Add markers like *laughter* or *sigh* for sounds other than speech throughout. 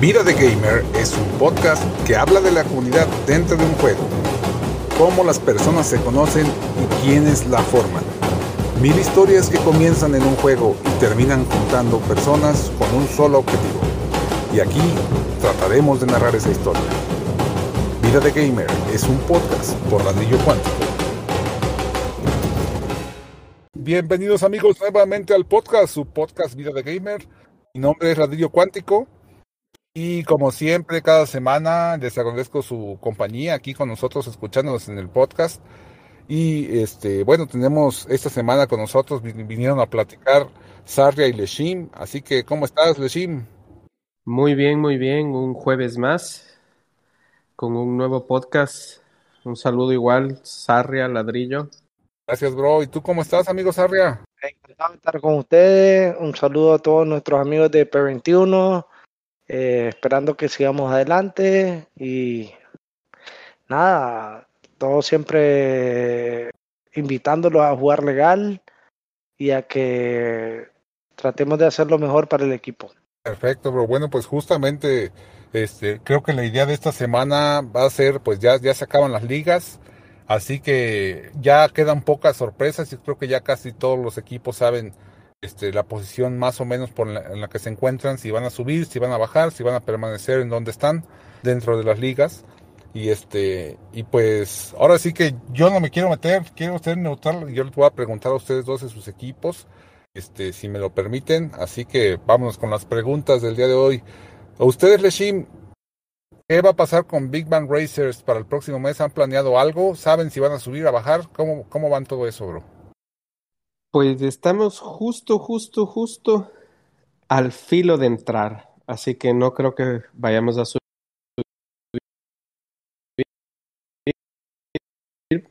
Vida de Gamer es un podcast que habla de la comunidad dentro de un juego, cómo las personas se conocen y quiénes la forman. Mil historias que comienzan en un juego y terminan juntando personas con un solo objetivo. Y aquí trataremos de narrar esa historia. Vida de Gamer es un podcast por Ladrillo Cuántico. Bienvenidos amigos nuevamente al podcast, su podcast Vida de Gamer. Mi nombre es Ladrillo Cuántico y como siempre, cada semana les agradezco su compañía aquí con nosotros, escuchándonos en el podcast. Y este, bueno, tenemos esta semana con nosotros, vinieron a platicar Sarria y Leshim. Así que, ¿cómo estás, Leshim? Muy bien, muy bien. Un jueves más con un nuevo podcast. Un saludo igual, Sarria, Ladrillo. Gracias, bro. ¿Y tú cómo estás, amigo Sarria? Encantado de estar con ustedes. Un saludo a todos nuestros amigos de P21 eh, esperando que sigamos adelante y nada, todo siempre invitándolos a jugar legal y a que tratemos de hacer lo mejor para el equipo. Perfecto, bro. Bueno, pues justamente este, creo que la idea de esta semana va a ser, pues ya, ya se acaban las ligas, así que ya quedan pocas sorpresas y creo que ya casi todos los equipos saben este, la posición más o menos en la que se encuentran, si van a subir, si van a bajar, si van a permanecer en donde están dentro de las ligas. Y este, y pues ahora sí que yo no me quiero meter, quiero ser neutral, yo les voy a preguntar a ustedes dos de sus equipos, este, si me lo permiten. Así que vámonos con las preguntas del día de hoy. A ustedes, Leshim, ¿qué va a pasar con Big Bang Racers para el próximo mes? ¿Han planeado algo? ¿Saben si van a subir, a bajar? ¿Cómo, cómo van todo eso, bro? Pues estamos justo, justo, justo al filo de entrar, así que no creo que vayamos a subir.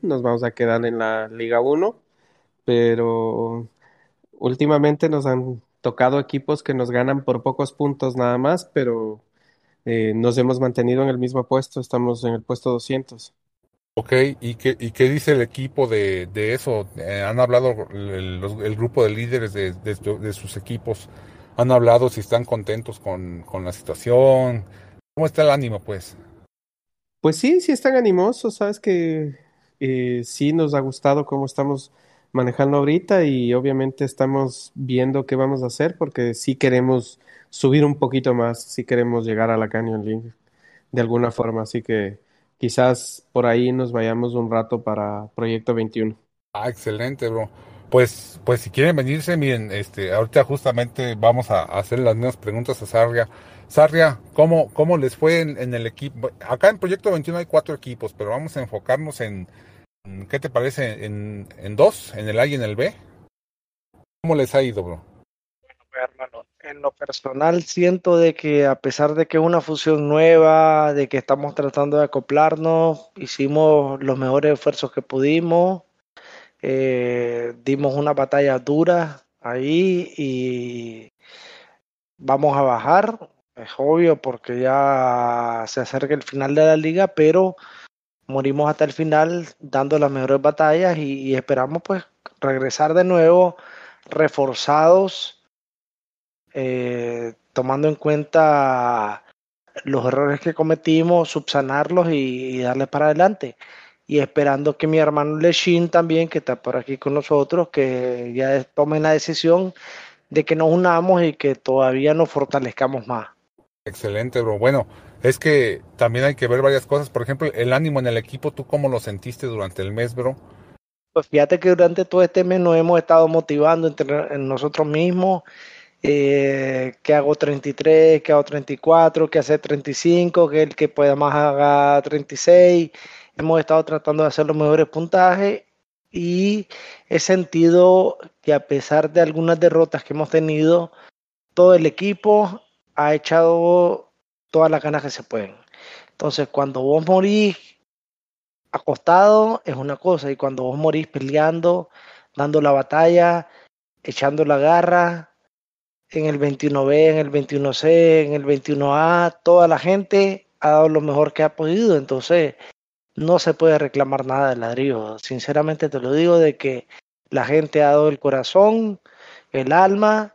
Nos vamos a quedar en la Liga 1, pero últimamente nos han tocado equipos que nos ganan por pocos puntos nada más, pero eh, nos hemos mantenido en el mismo puesto, estamos en el puesto 200. Ok, ¿y qué, y qué dice el equipo de, eso? Eh, ¿Han hablado el, grupo de líderes de, sus equipos? ¿Han hablado si están contentos con, con, la situación? ¿Cómo está el ánimo, pues? Pues sí, sí están animosos, sabes que eh, sí nos ha gustado cómo estamos manejando ahorita y obviamente estamos viendo qué vamos a hacer porque sí queremos subir un poquito más, sí queremos llegar a la Canyon League de alguna forma, así que quizás por ahí nos vayamos un rato para Proyecto 21. Ah, excelente, bro. Pues, pues si quieren venirse, miren, este, ahorita justamente vamos a hacer las mismas preguntas a Sarria. Sarria, ¿cómo, cómo les fue en, el equipo? Acá en Proyecto 21 hay cuatro equipos, pero vamos a enfocarnos en, ¿qué te parece? En, en dos, en el A y en el B. ¿Cómo les ha ido, bro? hermano, en lo personal siento de que a pesar de que es una fusión nueva, de que estamos tratando de acoplarnos, hicimos los mejores esfuerzos que pudimos, eh, dimos una batalla dura ahí y vamos a bajar, es obvio porque ya se acerca el final de la liga, pero morimos hasta el final dando las mejores batallas y, y esperamos pues regresar de nuevo reforzados eh, tomando en cuenta los errores que cometimos, subsanarlos y, darle para adelante. Y esperando que mi hermano Leshin también, que está por aquí con nosotros, que ya tomen la decisión de que nos unamos y que todavía nos fortalezcamos más. Excelente, bro. Bueno, es que también hay que ver varias cosas. Por ejemplo, el ánimo en el equipo, ¿tú cómo lo sentiste durante el mes, bro? Pues fíjate que durante todo este mes nos hemos estado motivando entre nosotros mismos eh, que hago 33, que hago 34, que hace 35, que el que pueda más haga 36. Hemos estado tratando de hacer los mejores puntajes y he sentido que a pesar de algunas derrotas que hemos tenido, todo el equipo ha echado todas las ganas que se pueden. Entonces, cuando vos morís acostado es una cosa y cuando vos morís peleando, dando la batalla, echando la garra, en el 21B, en el 21C, en el 21A, toda la gente ha dado lo mejor que ha podido, entonces no se puede reclamar nada del ladrillo. Sinceramente te lo digo de que la gente ha dado el corazón, el alma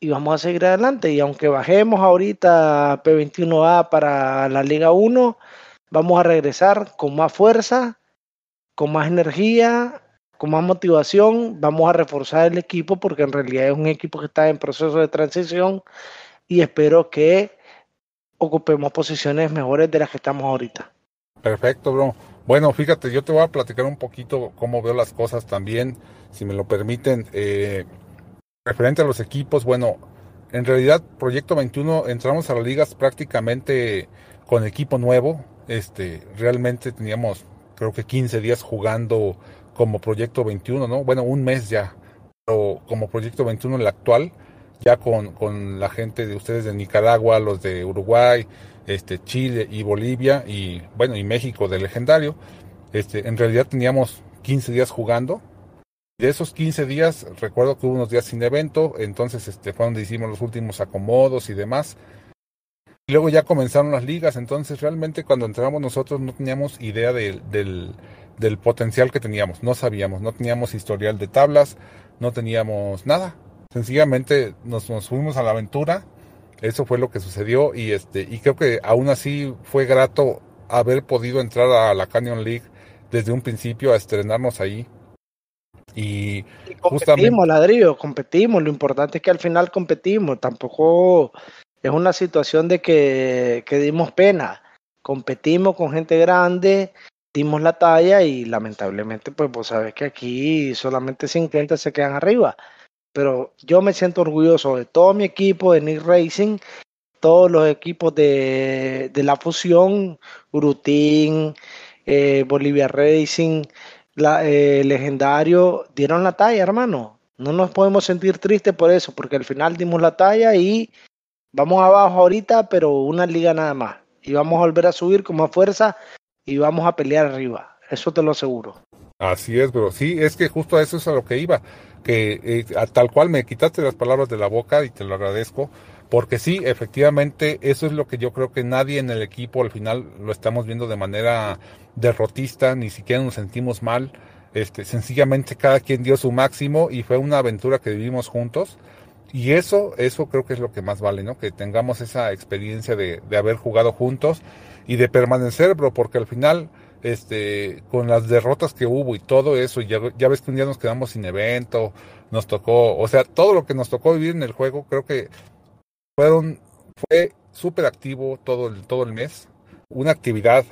y vamos a seguir adelante. Y aunque bajemos ahorita P21A para la Liga 1, vamos a regresar con más fuerza, con más energía, con más motivación. Vamos a reforzar el equipo porque en realidad es un equipo que está en proceso de transición y espero que ocupemos posiciones mejores de las que estamos ahorita. Perfecto, bro. Bueno, fíjate, yo te voy a platicar un poquito cómo veo las cosas también, si me lo permiten. Eh, referente a los equipos, bueno, en realidad Proyecto 21 entramos a las ligas prácticamente con equipo nuevo. Este, realmente teníamos creo que 15 días jugando como Proyecto 21, ¿no? Bueno, un mes ya, pero como Proyecto 21 el actual, ya con, con la gente de ustedes de Nicaragua, los de Uruguay, este, Chile y Bolivia y bueno, y México de legendario. Este, en realidad teníamos 15 días jugando de esos 15 días, recuerdo que hubo unos días sin evento, entonces este, fue donde hicimos los últimos acomodos y demás. Y luego ya comenzaron las ligas, entonces realmente cuando entramos nosotros no teníamos idea del, del potencial que teníamos, no sabíamos, no teníamos historial de tablas, no teníamos nada. Sencillamente nos, nos fuimos a la aventura, eso fue lo que sucedió y, este, y creo que aún así fue grato haber podido entrar a la Canyon League desde un principio a estrenarnos ahí y, competimos, ladrillo, competimos. Lo importante es que al final competimos. Tampoco es una situación de que, que dimos pena. Competimos con gente grande, dimos la talla y lamentablemente, pues vos sabés que aquí solamente 50 se quedan arriba. Pero yo me siento orgulloso de todo mi equipo de Nick Racing, todos los equipos de, de la fusión, Urutín, eh, Bolivia Racing, la, eh, legendario dieron la talla, hermano. No nos podemos sentir tristes por eso, porque al final dimos la talla y vamos abajo ahorita, pero una liga nada más. Y vamos a volver a subir con más fuerza y vamos a pelear arriba. Eso te lo aseguro. Así es, bro. Sí, es que justo a eso es a lo que iba. Que eh, tal cual me quitaste las palabras de la boca y te lo agradezco. Porque sí, efectivamente, eso es lo que yo creo que nadie en el equipo al final lo estamos viendo de manera derrotista, ni siquiera nos sentimos mal. Este, sencillamente cada quien dio su máximo y fue una aventura que vivimos juntos. Y eso, eso creo que es lo que más vale, ¿no? Que tengamos esa experiencia de, de haber jugado juntos y de permanecer, bro, porque al final, este, con las derrotas que hubo y todo eso, ya, ya ves que un día nos quedamos sin evento, nos tocó, o sea, todo lo que nos tocó vivir en el juego, creo que fueron, fue súper activo todo el, todo el mes, una actividad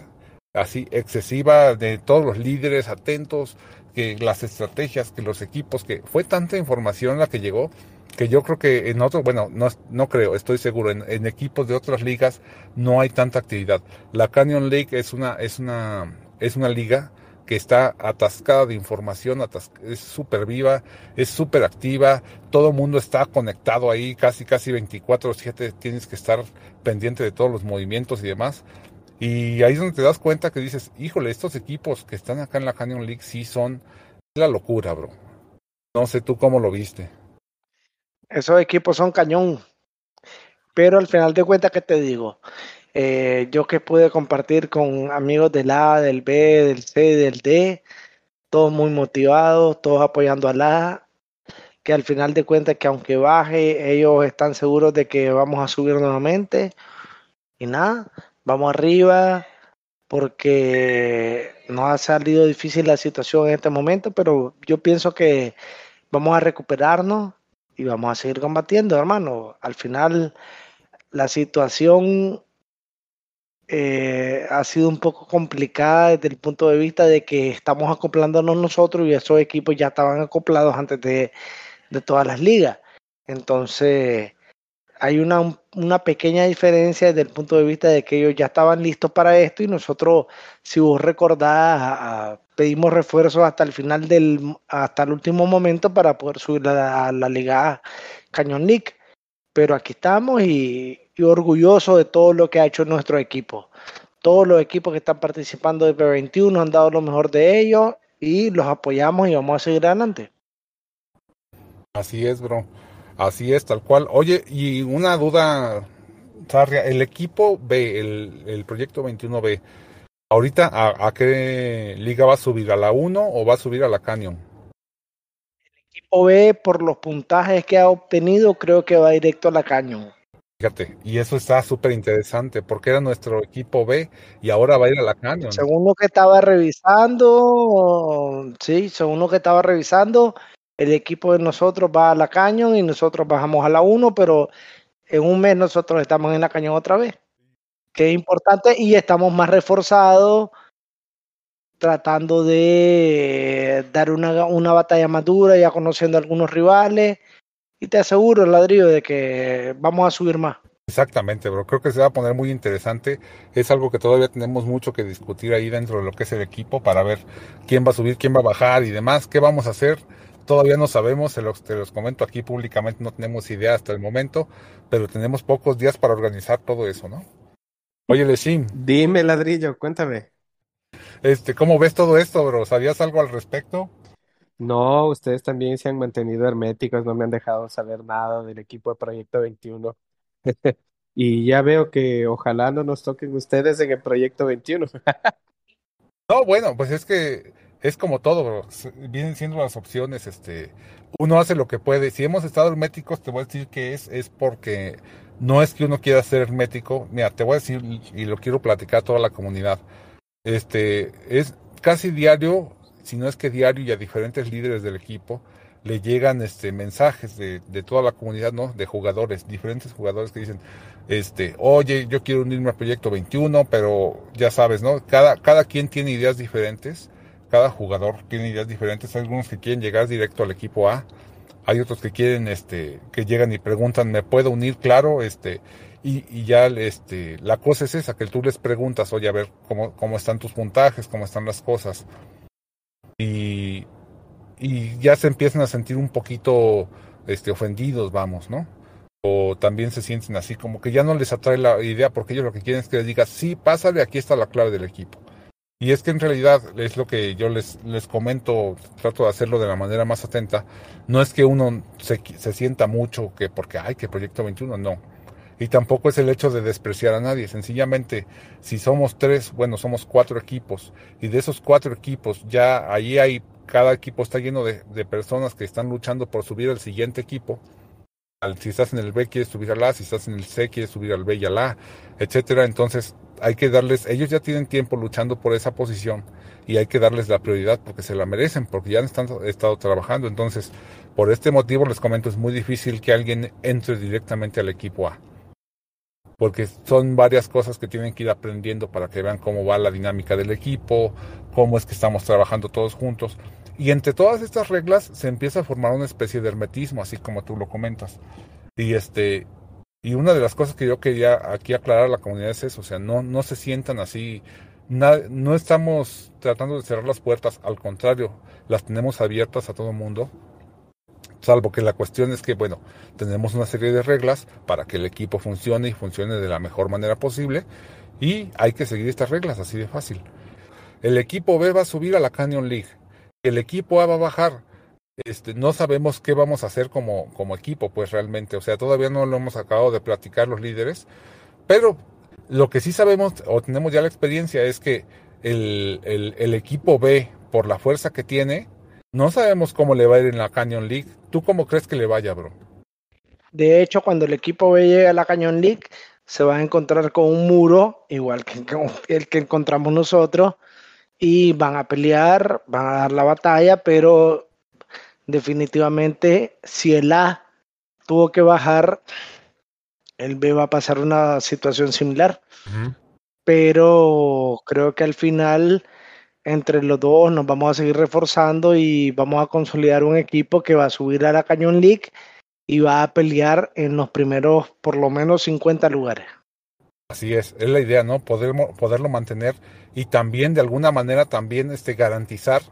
así excesiva de todos los líderes atentos, que las estrategias, que los equipos, que fue tanta información la que llegó que yo creo que en otros, bueno, no, no creo, estoy seguro, en, equipos de otras ligas no hay tanta actividad. La Canyon League es una, es una, es una liga que está atascada de información, es súper viva, es súper activa, todo el mundo está conectado ahí, casi, casi 24/7 tienes que estar pendiente de todos los movimientos y demás. Y ahí es donde te das cuenta que dices, híjole, estos equipos que están acá en la Canyon League sí son la locura, bro. No sé tú cómo lo viste. Esos equipos son cañón. Pero al final de cuentas, ¿qué te digo? Eh, yo que pude compartir con amigos del A, del B, del C, del D, todos muy motivados, todos apoyando al A, que al final de cuentas que aunque baje, ellos están seguros de que vamos a subir nuevamente. Y nada, vamos arriba, porque no ha salido difícil la situación en este momento, pero yo pienso que vamos a recuperarnos y vamos a seguir combatiendo, hermano. Al final, la situación eh, ha sido un poco complicada desde el punto de vista de que estamos acoplándonos nosotros y esos equipos ya estaban acoplados antes de, de todas las ligas. Entonces, hay una, una, pequeña diferencia desde el punto de vista de que ellos ya estaban listos para esto y nosotros, si vos recordás, pedimos refuerzos hasta el final del, hasta el último momento para poder subir a la, Liga Cañón League. Pero aquí estamos y, y orgullosos de todo lo que ha hecho nuestro equipo. Todos los equipos que están participando de P21 han dado lo mejor de ellos y los apoyamos y vamos a seguir adelante. Así es, bro. Así es, tal cual. Oye, y una duda, Sarria, el equipo B, el, el proyecto 21B, ahorita ¿a, qué liga va a subir? ¿A la 1 o va a subir a la Canyon? El equipo B, por los puntajes que ha obtenido, creo que va directo a la cañón. Fíjate, y eso está súper interesante, porque era nuestro equipo B y ahora va a ir a la Canyon. Según lo que estaba revisando, sí, según lo que estaba revisando, el equipo de nosotros va a la Canyon y nosotros bajamos a la 1, pero en un mes nosotros estamos en la Cañón otra vez. Que es importante y estamos más reforzados tratando de dar una, una batalla más dura, ya conociendo algunos rivales y te aseguro, ladrillo, de que vamos a subir más. Exactamente, bro. Creo que se va a poner muy interesante. Es algo que todavía tenemos mucho que discutir ahí dentro de lo que es el equipo para ver quién va a subir, quién va a bajar y demás. ¿Qué vamos a hacer? Todavía no sabemos, se los, te los comento aquí públicamente, no tenemos idea hasta el momento, pero tenemos pocos días para organizar todo eso, ¿no? Oye, Leshim. Dime, ladrillo, cuéntame. Este, ¿cómo ves todo esto, bro? ¿Sabías algo al respecto? No, ustedes también se han mantenido herméticos, no me han dejado saber nada del equipo de Proyecto 21. *laughs* Y ya veo que ojalá no nos toquen ustedes en el Proyecto 21. No, bueno, pues es que es como todo, bro. vienen siendo las opciones, este, uno hace lo que puede. Si hemos estado herméticos, te voy a decir que es, es porque no es que uno quiera ser hermético. Mira, te voy a decir y lo quiero platicar a toda la comunidad. Este, es casi diario si no es que diario y a diferentes líderes del equipo le llegan este mensajes de, de, toda la comunidad, ¿no? De jugadores, diferentes jugadores que dicen, este, oye, yo quiero unirme al proyecto 21, pero ya sabes, ¿no? Cada, cada quien tiene ideas diferentes, cada jugador tiene ideas diferentes, algunos que quieren llegar directo al equipo A, hay otros que quieren, este, que llegan y preguntan, ¿me puedo unir? Claro, este, y, ya este, la cosa es esa, que tú les preguntas, oye, a ver cómo, cómo están tus puntajes, cómo están las cosas y, y ya se empiezan a sentir un poquito este, ofendidos, vamos, ¿no? O también se sienten así, como que ya no les atrae la idea, porque ellos lo que quieren es que les digas, sí, pásale, aquí está la clave del equipo. Y es que en realidad es lo que yo les, les comento, trato de hacerlo de la manera más atenta. No es que uno se, se sienta mucho que porque, ay, que Proyecto 21, no. Y tampoco es el hecho de despreciar a nadie. Sencillamente, si somos tres, bueno, somos cuatro equipos. Y de esos cuatro equipos, ya ahí hay, cada equipo está lleno de, de personas que están luchando por subir al siguiente equipo. Si estás en el B, quieres subir al A. Si estás en el C, quieres subir al B y al A, etcétera. Entonces, hay que darles, ellos ya tienen tiempo luchando por esa posición y hay que darles la prioridad porque se la merecen, porque ya han estado, estado trabajando. Entonces, por este motivo les comento, es muy difícil que alguien entre directamente al equipo A porque son varias cosas que tienen que ir aprendiendo para que vean cómo va la dinámica del equipo, cómo es que estamos trabajando todos juntos. Y entre todas estas reglas se empieza a formar una especie de hermetismo, así como tú lo comentas. Y este y una de las cosas que yo quería aquí aclarar a la comunidad es eso, o sea, no, no se sientan así, no estamos tratando de cerrar las puertas, al contrario, las tenemos abiertas a todo el mundo Salvo que la cuestión es que, bueno, tenemos una serie de reglas para que el equipo funcione y funcione de la mejor manera posible y hay que seguir estas reglas, así de fácil. El equipo B va a subir a la Canyon League, el equipo A va a bajar. Este, no sabemos qué vamos a hacer como, como equipo, pues realmente, o sea, todavía no lo hemos acabado de platicar los líderes, pero lo que sí sabemos o tenemos ya la experiencia es que el, el, equipo B, por la fuerza que tiene, no sabemos cómo le va a ir en la Canyon League. ¿Tú cómo crees que le vaya, bro? De hecho, cuando el equipo B llegue a la Canyon League, se va a encontrar con un muro, igual que *laughs* el que encontramos nosotros, y van a pelear, van a dar la batalla, pero definitivamente si el A tuvo que bajar, el B va a pasar una situación similar. Pero creo que al final entre los dos nos vamos a seguir reforzando y vamos a consolidar un equipo que va a subir a la Cañón League y va a pelear en los primeros por lo menos 50 lugares. Así es, es la idea, ¿no? Poder, poderlo mantener y también de alguna manera también este, garantizar,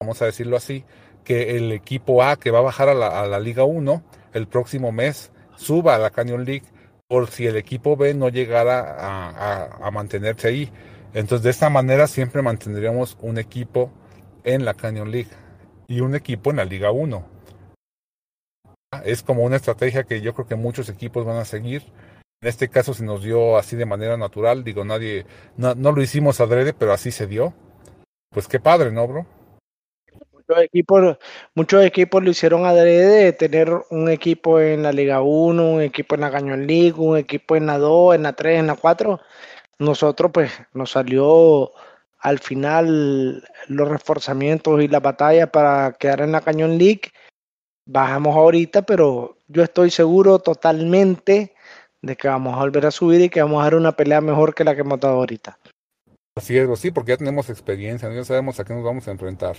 vamos a decirlo así, que el equipo A que va a bajar a la, Liga 1 el próximo mes suba a la Canyon League por si el equipo B no llegara a, a, a mantenerse ahí. Entonces, de esta manera siempre mantendríamos un equipo en la Canyon League y un equipo en la Liga 1. Es como una estrategia que yo creo que muchos equipos van a seguir. En este caso se nos dio así de manera natural. Digo, nadie, no, no lo hicimos adrede, pero así se dio. Pues qué padre, ¿no, bro? Muchos equipos, muchos equipos lo hicieron adrede de tener un equipo en la Liga 1, un equipo en la Cañón League, un equipo en la 2, en la 3, en la 4. Nosotros pues nos salió al final los reforzamientos y la batalla para quedar en la Cañón League. Bajamos ahorita, pero yo estoy seguro totalmente de que vamos a volver a subir y que vamos a dar una pelea mejor que la que hemos dado ahorita. Así es, sí, porque ya tenemos experiencia, ya sabemos a qué nos vamos a enfrentar.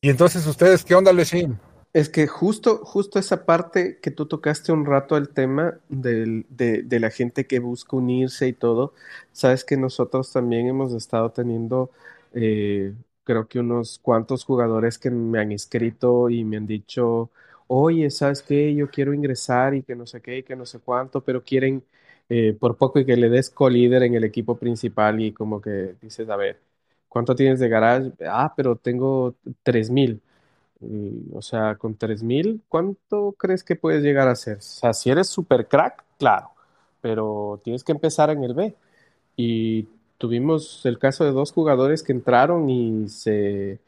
Y entonces, ¿ustedes qué onda, Leshim? Es que justo, justo esa parte que tú tocaste un rato el tema de, de, la gente que busca unirse y todo, sabes que nosotros también hemos estado teniendo, eh, creo que unos cuantos jugadores que me han escrito y me han dicho, oye, ¿sabes qué? Yo quiero ingresar y que no sé qué y que no sé cuánto, pero quieren eh, por poco y que le des co-líder en el equipo principal y como que dices, a ver, ¿cuánto tienes de garage? Ah, pero tengo 3000. o sea, con 3000, ¿cuánto crees que puedes llegar a hacer? O sea, si eres super crack, claro, pero tienes que empezar en el B. Y tuvimos el caso de dos jugadores que entraron y se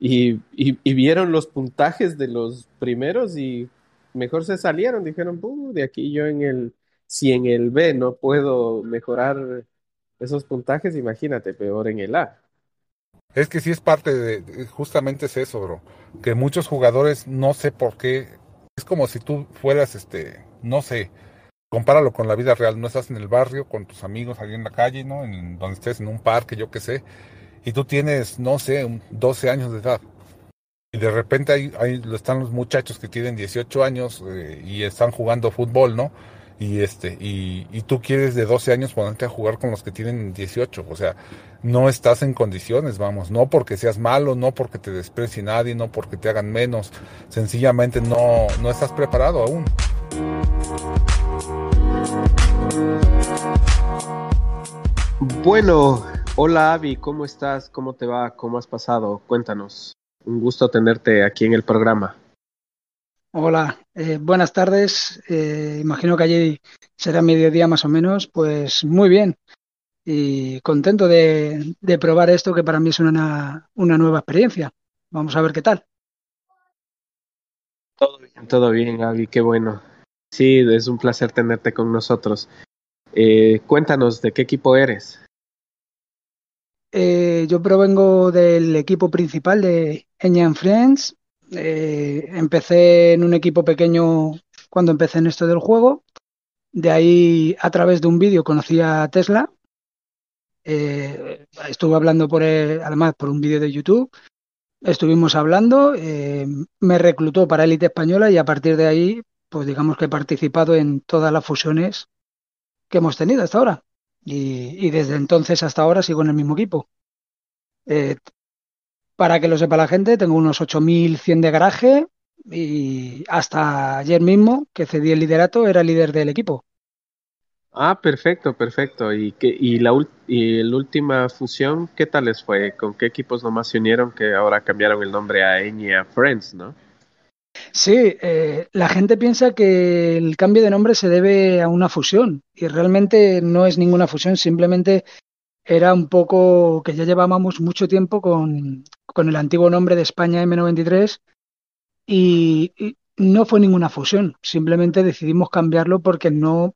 y, y, vieron los puntajes de los primeros y mejor se salieron, dijeron, de aquí yo en el, si en el B no puedo mejorar esos puntajes, imagínate, peor en el A. Es que sí es parte de, justamente es eso, bro, que muchos jugadores no sé por qué, es como si tú fueras, este, no sé, compáralo con la vida real, no estás en el barrio con tus amigos ahí en la calle, ¿no? En donde estés en un parque, yo qué sé, y tú tienes, no sé, 12 años de edad. Y de repente ahí, ahí están los muchachos que tienen 18 años eh, y están jugando fútbol, ¿no? Y este, y, y, tú quieres de 12 años ponerte a jugar con los que tienen 18. O sea, no estás en condiciones, vamos. No porque seas malo, no porque te desprecie nadie, no porque te hagan menos. Sencillamente no, no estás preparado aún. Bueno, Hola Avi, ¿cómo estás? ¿Cómo te va? ¿Cómo has pasado? Cuéntanos. Un gusto tenerte aquí en el programa. Hola, eh, buenas tardes. Eh, imagino que allí será mediodía más o menos. Pues muy bien y contento de, de probar esto que para mí es una, una, nueva experiencia. Vamos a ver qué tal. Todo bien, todo bien, Avi, qué bueno. Sí, es un placer tenerte con nosotros. Eh, cuéntanos, ¿de qué equipo eres? Eh, yo provengo del equipo principal de Eñan Friends. Eh, empecé en un equipo pequeño cuando empecé en esto del juego. De ahí, a través de un vídeo, conocí a Tesla. Eh, estuve hablando por él, además por un vídeo de YouTube. Estuvimos hablando, eh, me reclutó para Élite Española y a partir de ahí, pues digamos que he participado en todas las fusiones que hemos tenido hasta ahora. Y, desde entonces hasta ahora sigo en el mismo equipo. Eh, para que lo sepa la gente, tengo unos 8.100 de garaje y hasta ayer mismo que cedí el liderato era líder del equipo. Ah, perfecto, perfecto. ¿Y, qué, y, la, y la última fusión, qué tal les fue? ¿Con qué equipos nomás se unieron que ahora cambiaron el nombre a Enya Friends, no? Sí, eh, la gente piensa que el cambio de nombre se debe a una fusión y realmente no es ninguna fusión, simplemente era un poco que ya llevábamos mucho tiempo con, con el antiguo nombre de España M93 y, no fue ninguna fusión, simplemente decidimos cambiarlo porque no,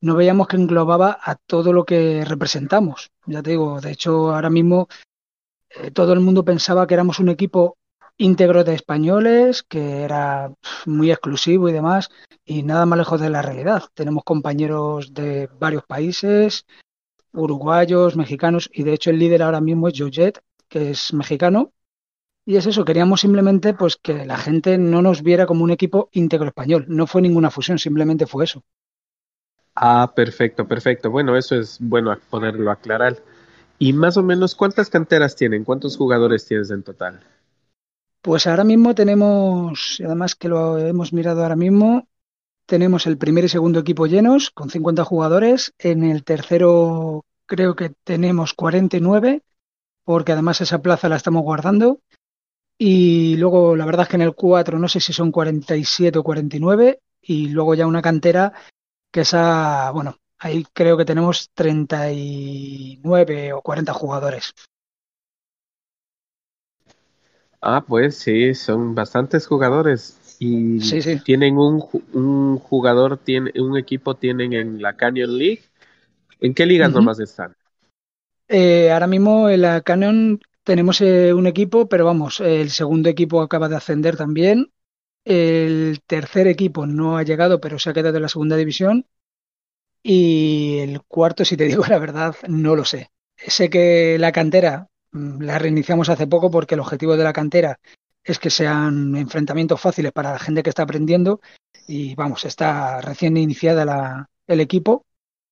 no veíamos que englobaba a todo lo que representamos. Ya te digo, de hecho ahora mismo eh, todo el mundo pensaba que éramos un equipo íntegro de españoles, que era muy exclusivo y demás, y nada más lejos de la realidad. Tenemos compañeros de varios países, uruguayos, mexicanos, y de hecho el líder ahora mismo es Jojet, que es mexicano. Y es eso, queríamos simplemente pues que la gente no nos viera como un equipo íntegro español. No fue ninguna fusión, simplemente fue eso. Ah, perfecto, perfecto. Bueno, eso es bueno poderlo aclarar. ¿Y más o menos cuántas canteras tienen? ¿Cuántos jugadores tienes en total? Pues ahora mismo tenemos, además que lo hemos mirado ahora mismo, tenemos el primer y segundo equipo llenos con 50 jugadores. En el tercero creo que tenemos 49, porque además esa plaza la estamos guardando. Y luego la verdad es que en el 4 no sé si son 47 o 49. Y luego ya una cantera que esa, bueno, ahí creo que tenemos 39 o 40 jugadores. Ah, pues sí, son bastantes jugadores y tienen un, un, jugador, tiene, un equipo tienen en la Canyon League. ¿En qué ligas nomás están? Eh, ahora mismo en la Canyon tenemos eh, un equipo, pero vamos, el segundo equipo acaba de ascender también. El tercer equipo no ha llegado, pero se ha quedado en la segunda división. Y el cuarto, si te digo *laughs* la verdad, no lo sé. Sé que la cantera mm, la reiniciamos hace poco porque el objetivo de la cantera es que sean enfrentamientos fáciles para la gente que está aprendiendo. Y vamos, está recién iniciada el equipo.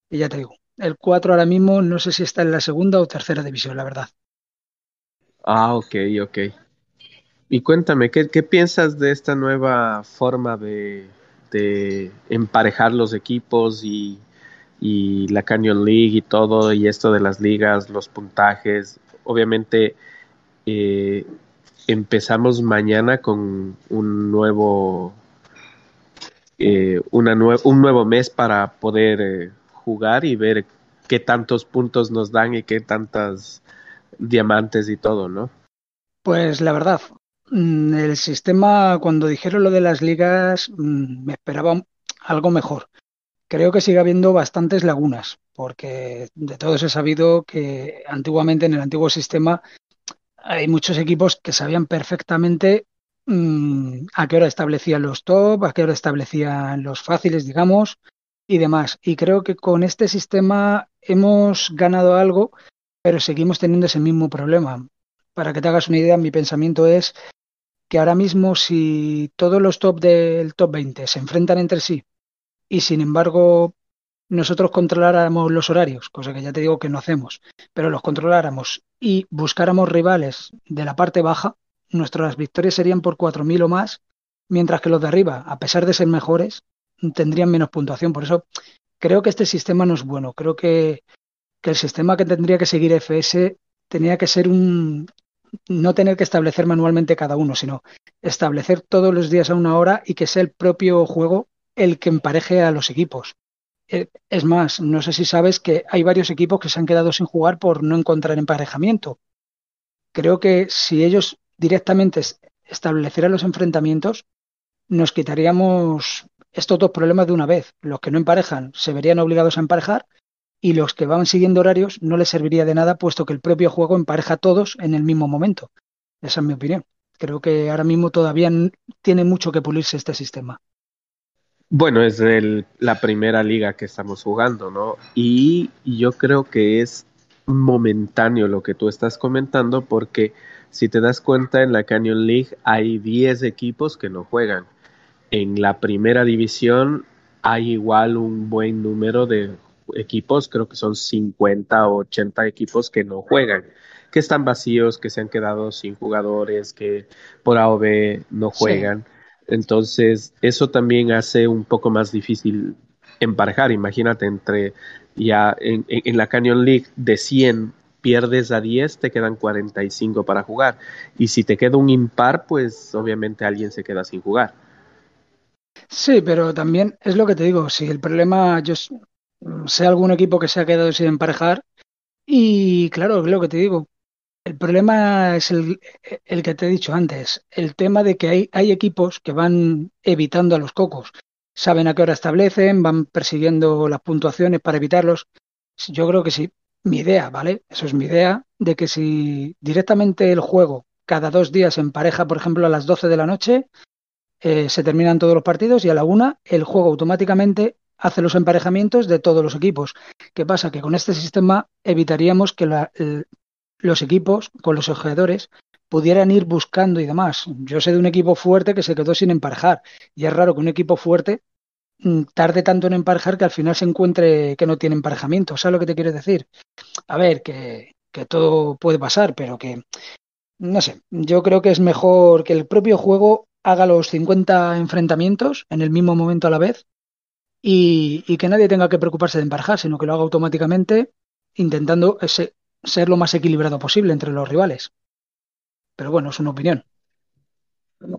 Y ya te digo, el 4 ahora mismo no sé si está en la segunda o tercera división, la verdad. Ah, ok, ok. Y cuéntame, ¿qué, piensas de esta nueva forma de, emparejar los equipos y, la Canyon League y todo, y esto de las ligas, los puntajes? Obviamente, eh, empezamos mañana con un nuevo, eh, un nuevo mes para poder eh, jugar y ver qué tantos puntos nos dan y qué tantas diamantes y todo, ¿no? Pues la verdad, mm, el sistema, cuando dijeron lo de las ligas, mm, me esperaba algo mejor. Creo que sigue habiendo bastantes lagunas, porque de todos he sabido que antiguamente en el antiguo sistema hay muchos equipos que sabían perfectamente mm, a qué hora establecían los top, a qué hora establecían los fáciles, digamos, y demás. Y creo que con este sistema hemos ganado algo, pero seguimos teniendo ese mismo problema. Para que te hagas una idea, mi pensamiento es que ahora mismo si todos los top del top 20 se enfrentan entre sí y sin embargo nosotros controláramos los horarios, cosa que ya te digo que no hacemos, pero los controláramos y buscáramos rivales de la parte baja, nuestras victorias serían por 4.000 o más, mientras que los de arriba, a pesar de ser mejores, tendrían menos puntuación. Por eso creo que este sistema no es bueno. Creo que, el sistema que tendría que seguir FS tenía que ser un, no tener que establecer manualmente cada uno, sino establecer todos los días a una hora y que sea el propio juego el que empareje a los equipos. Eh, es más, no sé si sabes que hay varios equipos que se han quedado sin jugar por no encontrar emparejamiento. Creo que si ellos directamente establecieran los enfrentamientos, nos quitaríamos estos dos problemas de una vez. Los que no emparejan se verían obligados a emparejar y los que van siguiendo horarios no les serviría de nada puesto que el propio juego empareja a todos en el mismo momento. Esa es mi opinión. Creo que ahora mismo todavía tiene mucho que pulirse este sistema. Bueno, es la primera liga que estamos jugando, ¿no? Y yo creo que es momentáneo lo que tú estás comentando porque si te das cuenta en la Canyon League hay 10 equipos que no juegan en la primera división hay igual un buen número de equipos, creo que son 50 o 80 equipos que no juegan, que están vacíos, que se han quedado sin jugadores, que por A o B no juegan. Entonces, eso también hace un poco más difícil emparejar. Imagínate, entre ya en, la Canyon League de 100 pierdes a 10, te quedan 45 para jugar. Y si te queda un impar, pues obviamente alguien se queda sin jugar. Sí, pero también es lo que te digo, si el problema, yo sé algún equipo que se ha quedado sin emparejar y claro, es lo que te digo, el problema es el, que te he dicho antes, el tema de que hay, equipos que van evitando a los cocos, saben a qué hora establecen, van persiguiendo las puntuaciones para evitarlos. Yo creo que sí, mi idea, ¿vale? Eso es mi idea, de que si directamente el juego cada dos días empareja, por ejemplo, a las 12 de la noche, eh, se terminan todos los partidos y a la una el juego automáticamente hace los emparejamientos de todos los equipos. ¿Qué pasa? Que con este sistema evitaríamos que los equipos con los jugadores pudieran ir buscando y demás. Yo sé de un equipo fuerte que se quedó sin emparejar y es raro que un equipo fuerte mm, tarde tanto en emparejar que al final se encuentre que no tiene emparejamiento. ¿Sabes lo que te quiero decir? A ver, que, todo puede pasar, pero que, no sé, yo creo que es mejor que el propio juego haga los 50 enfrentamientos en el mismo momento a la vez y, que nadie tenga que preocuparse de emparejar, sino que lo haga automáticamente intentando ese, ser lo más equilibrado posible entre los rivales. Pero bueno, es una opinión.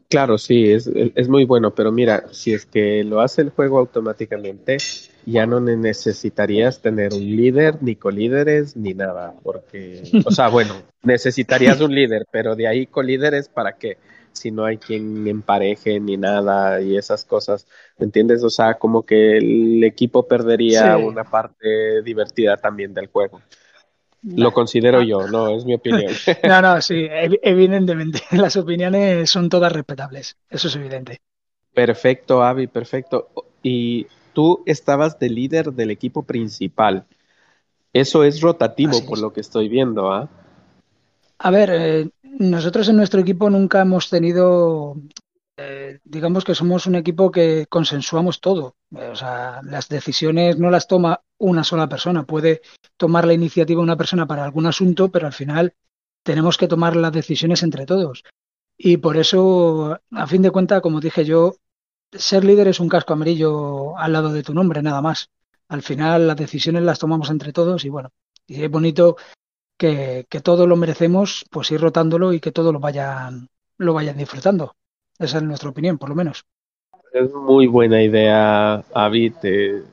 Claro, sí, es, es muy bueno, pero mira, si es que lo hace el juego automáticamente, ya no necesitarías tener un líder, ni colíderes, ni nada, porque, o sea, *laughs* bueno, necesitarías un líder, pero de ahí colíderes, ¿para qué? Si no hay quien empareje ni nada y esas cosas, ¿me entiendes? O sea, como que el equipo perdería Sí. una parte divertida también del juego. Lo considero Ah. yo, no, es mi opinión. *laughs* No, no, sí, ev- evidentemente. *laughs* Las opiniones son todas respetables. Eso es evidente. Perfecto, Avi, perfecto. Y tú estabas de líder del equipo principal. Eso es rotativo Así por es. lo que estoy viendo, ¿ah? A ver, eh, nosotros en nuestro equipo nunca hemos tenido, eh, digamos que somos un equipo que consensuamos todo. Eh, o sea, las decisiones no las toma una sola persona. Puede tomar la iniciativa una persona para algún asunto, pero al final tenemos que tomar las decisiones entre todos. Y por eso, a fin de cuentas, como dije yo, ser líder es un casco amarillo al lado de tu nombre, nada más. Al final las decisiones las tomamos entre todos y bueno, y es bonito que, que todos lo merecemos, pues ir rotándolo y que todos lo vayan, lo vayan disfrutando. Esa es nuestra opinión, por lo menos. Es muy buena idea, Avi. Te,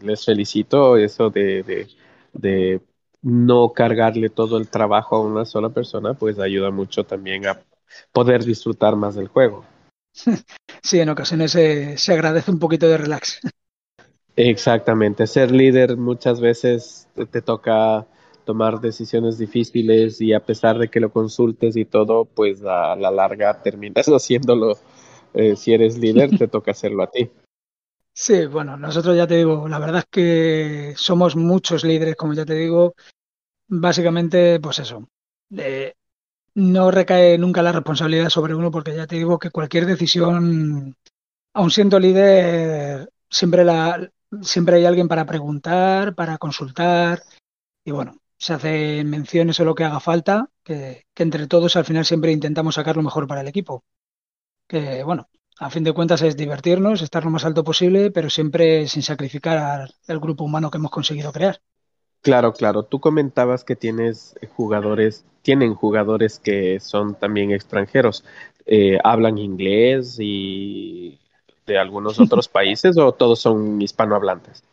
les felicito eso de, de, de no cargarle todo el trabajo a una sola persona, pues ayuda mucho también a poder disfrutar más del juego. *laughs* Sí, en ocasiones se, se agradece un poquito de relax. Exactamente, ser líder muchas veces te, te toca tomar decisiones difíciles y a pesar de que lo consultes y todo, pues a la larga terminas *laughs* haciéndolo. Eh, si eres líder, te *laughs* toca hacerlo a ti. Sí, bueno, nosotros ya te digo, la verdad es que somos muchos líderes, como ya te digo, básicamente, pues eso. eh, no recae nunca la responsabilidad sobre uno porque ya te digo que cualquier decisión, aun siendo líder, siempre la, siempre hay alguien para preguntar, para consultar y bueno, se hacen menciones o lo que haga falta, que, que entre todos al final siempre intentamos sacar lo mejor para el equipo. Que bueno, a fin de cuentas es divertirnos, estar lo más alto posible, pero siempre sin sacrificar al, al grupo humano que hemos conseguido crear. Claro, claro. Tú comentabas que tienes jugadores, tienen jugadores que son también extranjeros. Eh, ¿hablan inglés y de algunos *laughs* otros países o todos son hispanohablantes?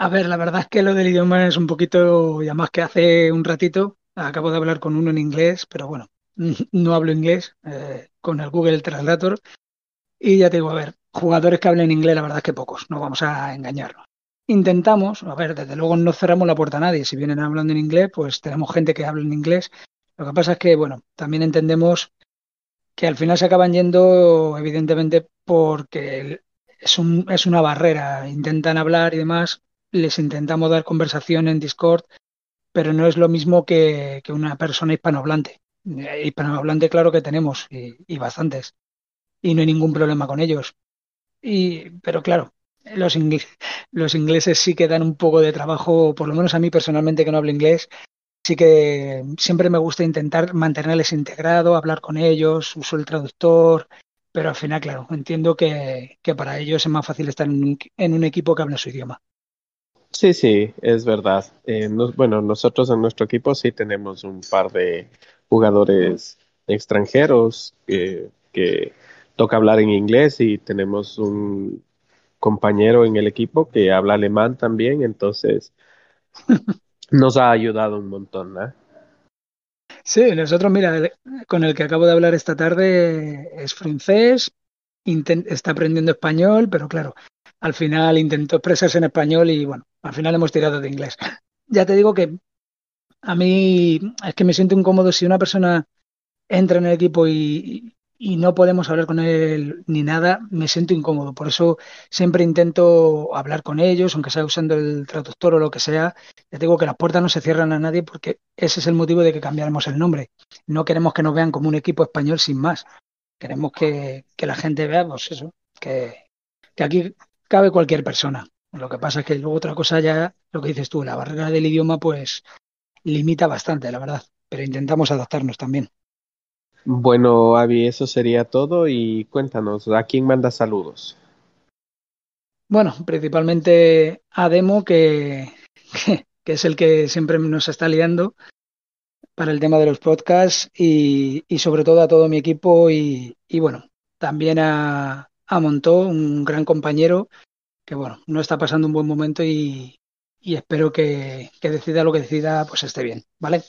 A ver, la verdad es que lo del idioma es un poquito, y además que hace un ratito acabo de hablar con uno en inglés, pero bueno, *laughs* no hablo inglés eh, con el Google Translator y ya te digo, a ver, jugadores que hablen inglés, la verdad es que pocos, no vamos a engañarnos. Intentamos, a ver, desde luego no cerramos la puerta a nadie, si vienen hablando en inglés, pues tenemos gente que habla en inglés. Lo que pasa es que, bueno, también entendemos que al final se acaban yendo, evidentemente, porque es, un, es una barrera, intentan hablar y demás les intentamos dar conversación en Discord, pero no es lo mismo que, una persona hispanohablante. Eh, hispanohablante, claro que tenemos, y, bastantes, y no hay ningún problema con ellos. Y, pero claro, los, los ingleses sí que dan un poco de trabajo, por lo menos a mí personalmente que no hablo inglés, sí que siempre me gusta intentar mantenerles integrado, hablar con ellos, uso el traductor, pero al final, claro, entiendo que, que para ellos es más fácil estar en un, en un equipo que habla su idioma. Sí, sí, es verdad. Eh, no, bueno, nosotros en nuestro equipo sí tenemos un par de jugadores extranjeros eh, que toca hablar en inglés y tenemos un compañero en el equipo que habla alemán también, entonces *laughs* nos ha ayudado un montón, ¿no? Sí, nosotros, mira, con el que acabo de hablar esta tarde es francés, está aprendiendo español, pero claro, al final intentó expresarse en español y bueno, al final hemos tirado de inglés. Ya te digo que a mí es que me siento incómodo si una persona entra en el equipo y, y, no podemos hablar con él ni nada, me siento incómodo. Por eso siempre intento hablar con ellos, aunque sea usando el traductor o lo que sea. Ya digo que las puertas no se cierran a nadie porque ese es el motivo de que cambiáramos el nombre. No queremos que nos vean como un equipo español sin más. Queremos que, que la gente vea, pues eso, que, que aquí cabe cualquier persona. Lo que pasa es que luego otra cosa ya, lo que dices tú, la barrera del idioma pues limita bastante, la verdad, pero intentamos adaptarnos también. Bueno, Avi, eso sería todo y cuéntanos, ¿a quién manda saludos? Bueno, principalmente a Demo, que, que, que es el que siempre nos está liando para el tema de los podcasts y, y sobre todo a todo mi equipo y, y bueno, también a, a Montó, un gran compañero que bueno, no está pasando un buen momento y, y espero que, que, decida lo que decida, pues esté bien, ¿vale?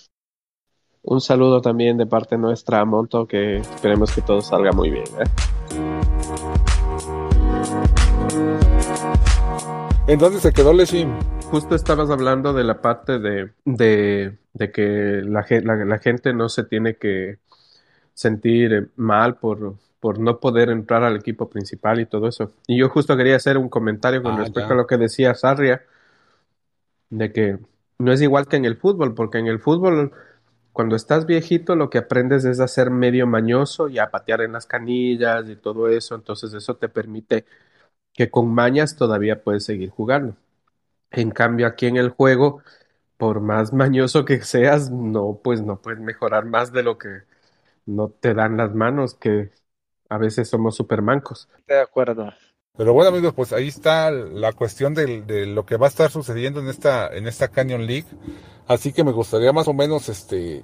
Un saludo también de parte nuestra a Monto, que esperemos que todo salga muy bien. ¿eh? ¿En dónde se quedó Leshim? Justo estabas hablando de la parte de, de, de que la, la, la, gente no se tiene que sentir mal por, por no poder entrar al equipo principal y todo eso. Y yo justo quería hacer un comentario con ah, respecto ya. a lo que decía Sarria, de que no es igual que en el fútbol, porque en el fútbol cuando estás viejito lo que aprendes es a ser medio mañoso y a patear en las canillas y todo eso, entonces eso te permite que con mañas todavía puedes seguir jugando. En cambio aquí en el juego, por más *laughs* mañoso que seas, no, pues no puedes mejorar más de lo que no te dan las manos, que a veces somos super mancos. De acuerdo. Pero bueno amigos, pues ahí está la cuestión de, de, lo que va a estar sucediendo en esta, en esta Canyon League. Así que me gustaría más o menos, este,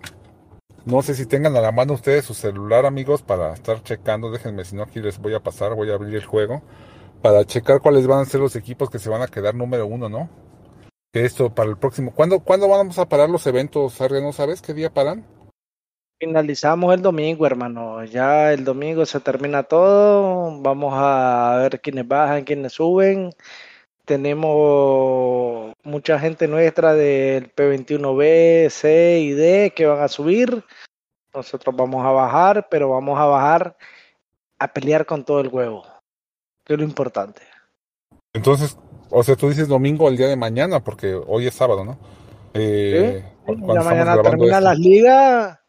no sé si tengan a la mano ustedes su celular amigos para estar checando. Déjenme, si no aquí les voy a pasar, voy a abrir el juego para checar cuáles van a ser los equipos que se van a quedar número uno, ¿no? Que esto para el próximo. ¿Cuándo, ¿cuándo vamos a parar los eventos, Arria? ¿No sabes qué día paran? Finalizamos el domingo, hermano. Ya el domingo se termina todo. Vamos a ver quiénes bajan, quiénes suben. Tenemos mucha gente nuestra del P21B, C y D que van a subir. Nosotros vamos a bajar, pero vamos a bajar a pelear con todo el huevo, que es lo importante. Entonces, o sea, tú dices domingo el día de mañana, porque hoy es sábado, ¿no? Eh, ¿Sí? Ya mañana terminan las ligas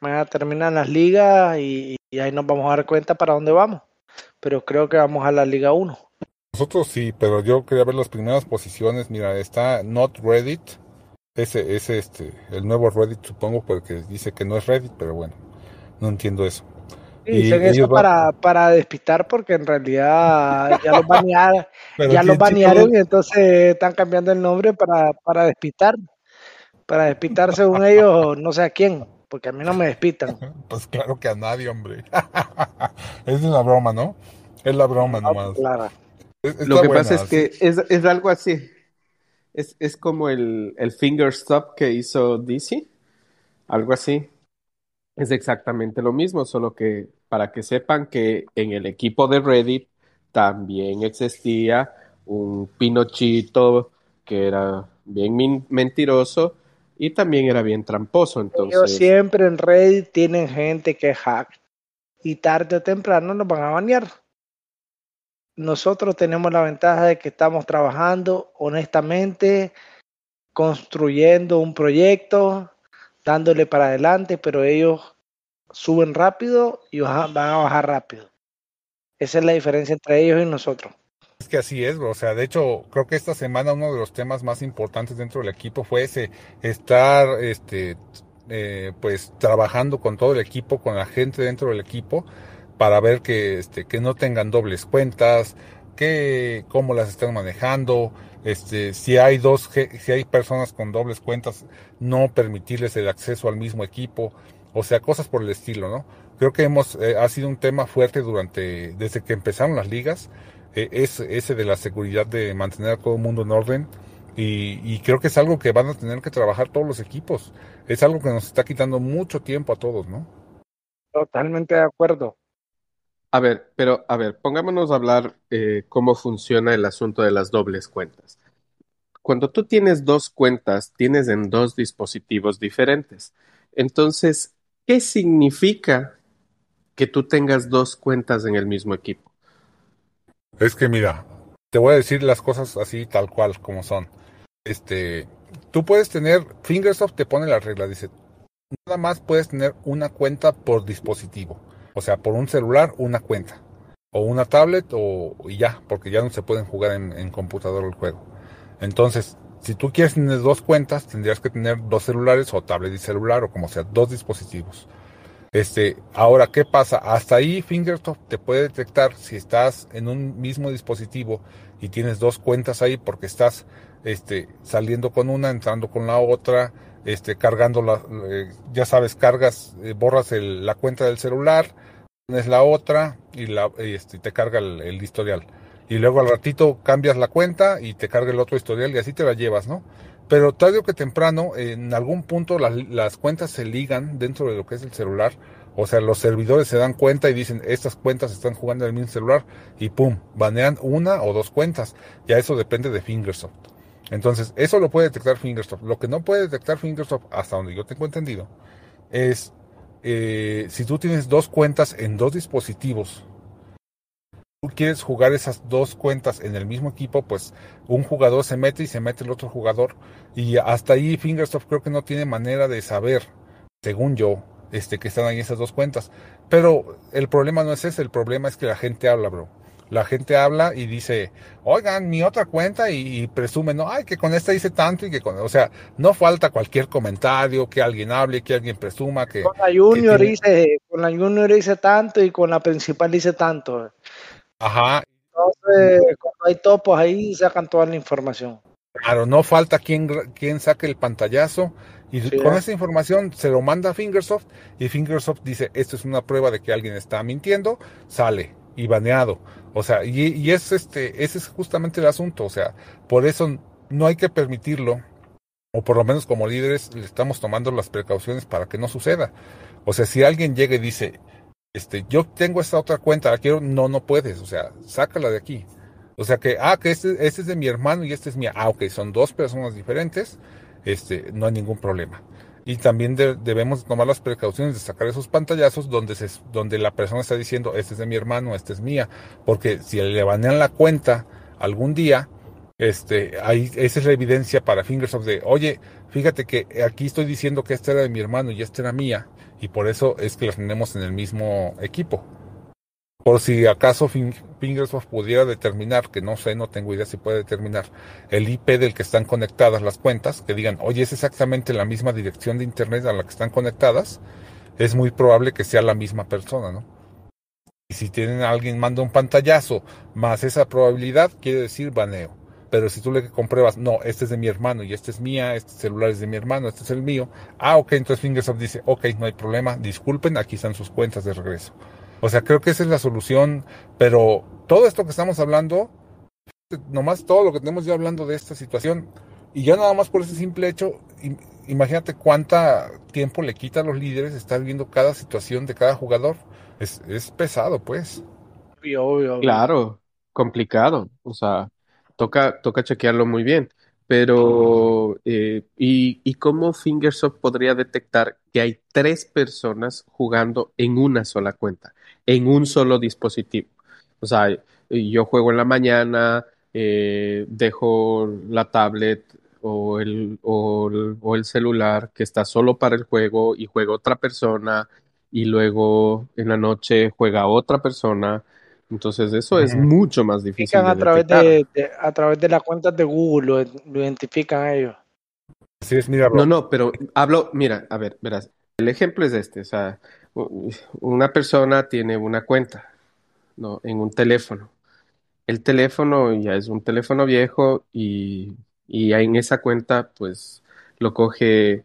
Mañana terminan las ligas y, y, ahí nos vamos a dar cuenta para dónde vamos. Pero creo que vamos a la Liga 1. Nosotros sí, pero yo quería ver las primeras posiciones. Mira, está Not Reddit. Ese es este, el nuevo Reddit, supongo, porque dice que no es Reddit, pero bueno, no entiendo eso. Sí, y dicen eso para, para despistar, porque en realidad ya los banearon, *laughs* ya los banearon y entonces están cambiando el nombre para, para despistar. Para despistar según ellos, no sé a quién porque a mí no me despitan. *laughs* Pues claro que a nadie, hombre. *laughs* es una broma, ¿no? Es la broma no, nomás. Claro. Es, Lo que buena, pasa es que es, es, algo así. Es, es como el, el finger stop que hizo DC. Algo así. Es exactamente lo mismo, solo que para que sepan que en el equipo de Reddit también existía un Pinochito que era bien mentiroso y también era bien tramposo. Entonces... Ellos siempre en Reddit tienen gente que hack y tarde o temprano nos van a banear. Nosotros tenemos la ventaja de que estamos trabajando honestamente, construyendo un proyecto, dándole para adelante, pero ellos suben rápido y van a bajar rápido. Esa es la diferencia entre ellos y nosotros. Es que así es, bro. o sea, de hecho, creo que esta semana uno de los temas más importantes dentro del equipo fue ese, estar, este, eh, pues, trabajando con todo el equipo, con la gente dentro del equipo, para ver que, este, que no tengan dobles cuentas, que, cómo las están manejando, este, si hay dos, si hay personas con dobles cuentas, no permitirles el acceso al mismo equipo, o sea, cosas por el estilo, ¿no? Creo que hemos, eh, ha sido un tema fuerte durante, desde que empezaron las ligas, eh, es ese de la seguridad de mantener a todo el mundo en orden. Y, y, creo que es algo que van a tener que trabajar todos los equipos. Es algo que nos está quitando mucho tiempo a todos, ¿no? Totalmente de acuerdo. A ver, pero a ver, pongámonos a hablar eh, cómo funciona el asunto de las dobles cuentas. Cuando tú tienes dos cuentas, tienes en dos dispositivos diferentes. Entonces, ¿qué significa que tú tengas dos cuentas en el mismo equipo? Es que mira, te voy a decir las cosas así tal cual como son. Este, tú puedes tener, Fingersoft te pone la regla, dice, nada más puedes tener una cuenta por dispositivo. O sea, por un celular, una cuenta. O una tablet o y ya, porque ya no se pueden jugar en, en computador el juego. Entonces, si tú quieres tener dos cuentas, tendrías que tener dos celulares o tablet y celular o como sea, dos dispositivos. Este, ahora, ¿qué pasa? Hasta ahí Fingersoft te puede detectar si estás en un mismo dispositivo y tienes dos cuentas ahí porque estás este, saliendo con una, entrando con la otra, este, cargando la, eh, ya sabes, cargas, eh, borras el, la cuenta del celular, es la otra y, la, este, te carga el, historial. Y luego al ratito cambias la cuenta y te carga el otro historial y así te la llevas, ¿no? Pero tarde o que temprano, en algún punto las, cuentas se ligan dentro de lo que es el celular. O sea, los servidores se dan cuenta y dicen, estas cuentas están jugando en el mismo celular y pum, banean una o dos cuentas. Ya eso depende de Fingersoft. Entonces, eso lo puede detectar Fingersoft. Lo que no puede detectar Fingersoft, hasta donde yo tengo entendido, es eh, si tú tienes dos cuentas en dos dispositivos, tú quieres jugar esas dos cuentas en el mismo equipo, pues un jugador se mete y se mete el otro jugador. Y hasta ahí Fingersoft creo que no tiene manera de saber, según yo, este, que están ahí esas dos cuentas. Pero el problema no es ese, el problema es que la gente habla, bro la gente habla y dice, oigan, mi otra cuenta y, presume, no, ay, que con esta hice tanto y que con, o sea, no falta cualquier comentario, que alguien hable, que alguien presuma que... Con la Junior hice, con la Junior hice tanto y con la principal hice tanto. Ajá. Entonces, cuando hay topos ahí, sacan toda la información. Claro, no falta quien, quien saque el pantallazo y con esa información se lo manda a Fingersoft y Fingersoft dice, esto es una prueba de que alguien está mintiendo, sale y baneado. O sea, y, es este, ese es justamente el asunto. O sea, por eso no hay que permitirlo, o por lo menos como líderes le estamos tomando las precauciones para que no suceda. O sea, si alguien llega y dice, este, yo tengo esta otra cuenta, la quiero, no, no puedes, o sea, sácala de aquí. O sea que, ah, que este, este es de mi hermano y este es mía. Ah, ok, son dos personas diferentes, este, no hay ningún problema y también debemos tomar las precauciones de sacar esos pantallazos donde, se, donde la persona está diciendo, este es de mi hermano, este es mía, porque si le banean la cuenta algún día, este, ahí, esa es la evidencia para Fingersoft de, oye, fíjate que aquí estoy diciendo que esta era de mi hermano y esta era mía, y por eso es que las tenemos en el mismo equipo. Por si acaso Fingersoft pudiera determinar, que no sé, no tengo idea si puede determinar el IP del que están conectadas las cuentas, que digan, oye, es exactamente la misma dirección de Internet a la que están conectadas, es muy probable que sea la misma persona, ¿no? Y si tienen a alguien manda un pantallazo más esa probabilidad, quiere decir baneo. Pero si tú le compruebas, no, este es de mi hermano y este es mía, este celular es de mi hermano, este es el mío, ah, ok, entonces Fingersoft dice, ok, no hay problema, disculpen, aquí están sus cuentas de regreso. O sea, creo que esa es la solución, pero todo esto que estamos hablando, nomás todo lo que tenemos ya hablando de esta situación, y ya nada más por ese simple hecho, imagínate cuánta tiempo le quita a los líderes estar viendo cada situación de cada jugador. Es, es pesado, pues. Claro, complicado. O sea, toca, toca chequearlo muy bien. Pero, eh, ¿y, ¿y cómo Fingersoft podría detectar que hay tres personas jugando en una sola cuenta, en un solo dispositivo? O sea, yo juego en la mañana, eh, dejo la tablet o el, o, o el celular que está solo para el juego y juega otra persona y luego en la noche juega otra persona entonces eso es mucho más difícil. De a, través de, a través de las cuentas de Google, lo, identifican a ellos. Así es, mira. No, no, pero hablo, mira, a ver, verás, el ejemplo es este, o sea, una persona tiene una cuenta, ¿no? En un teléfono. El teléfono ya es un teléfono viejo y, y en esa cuenta, pues, lo coge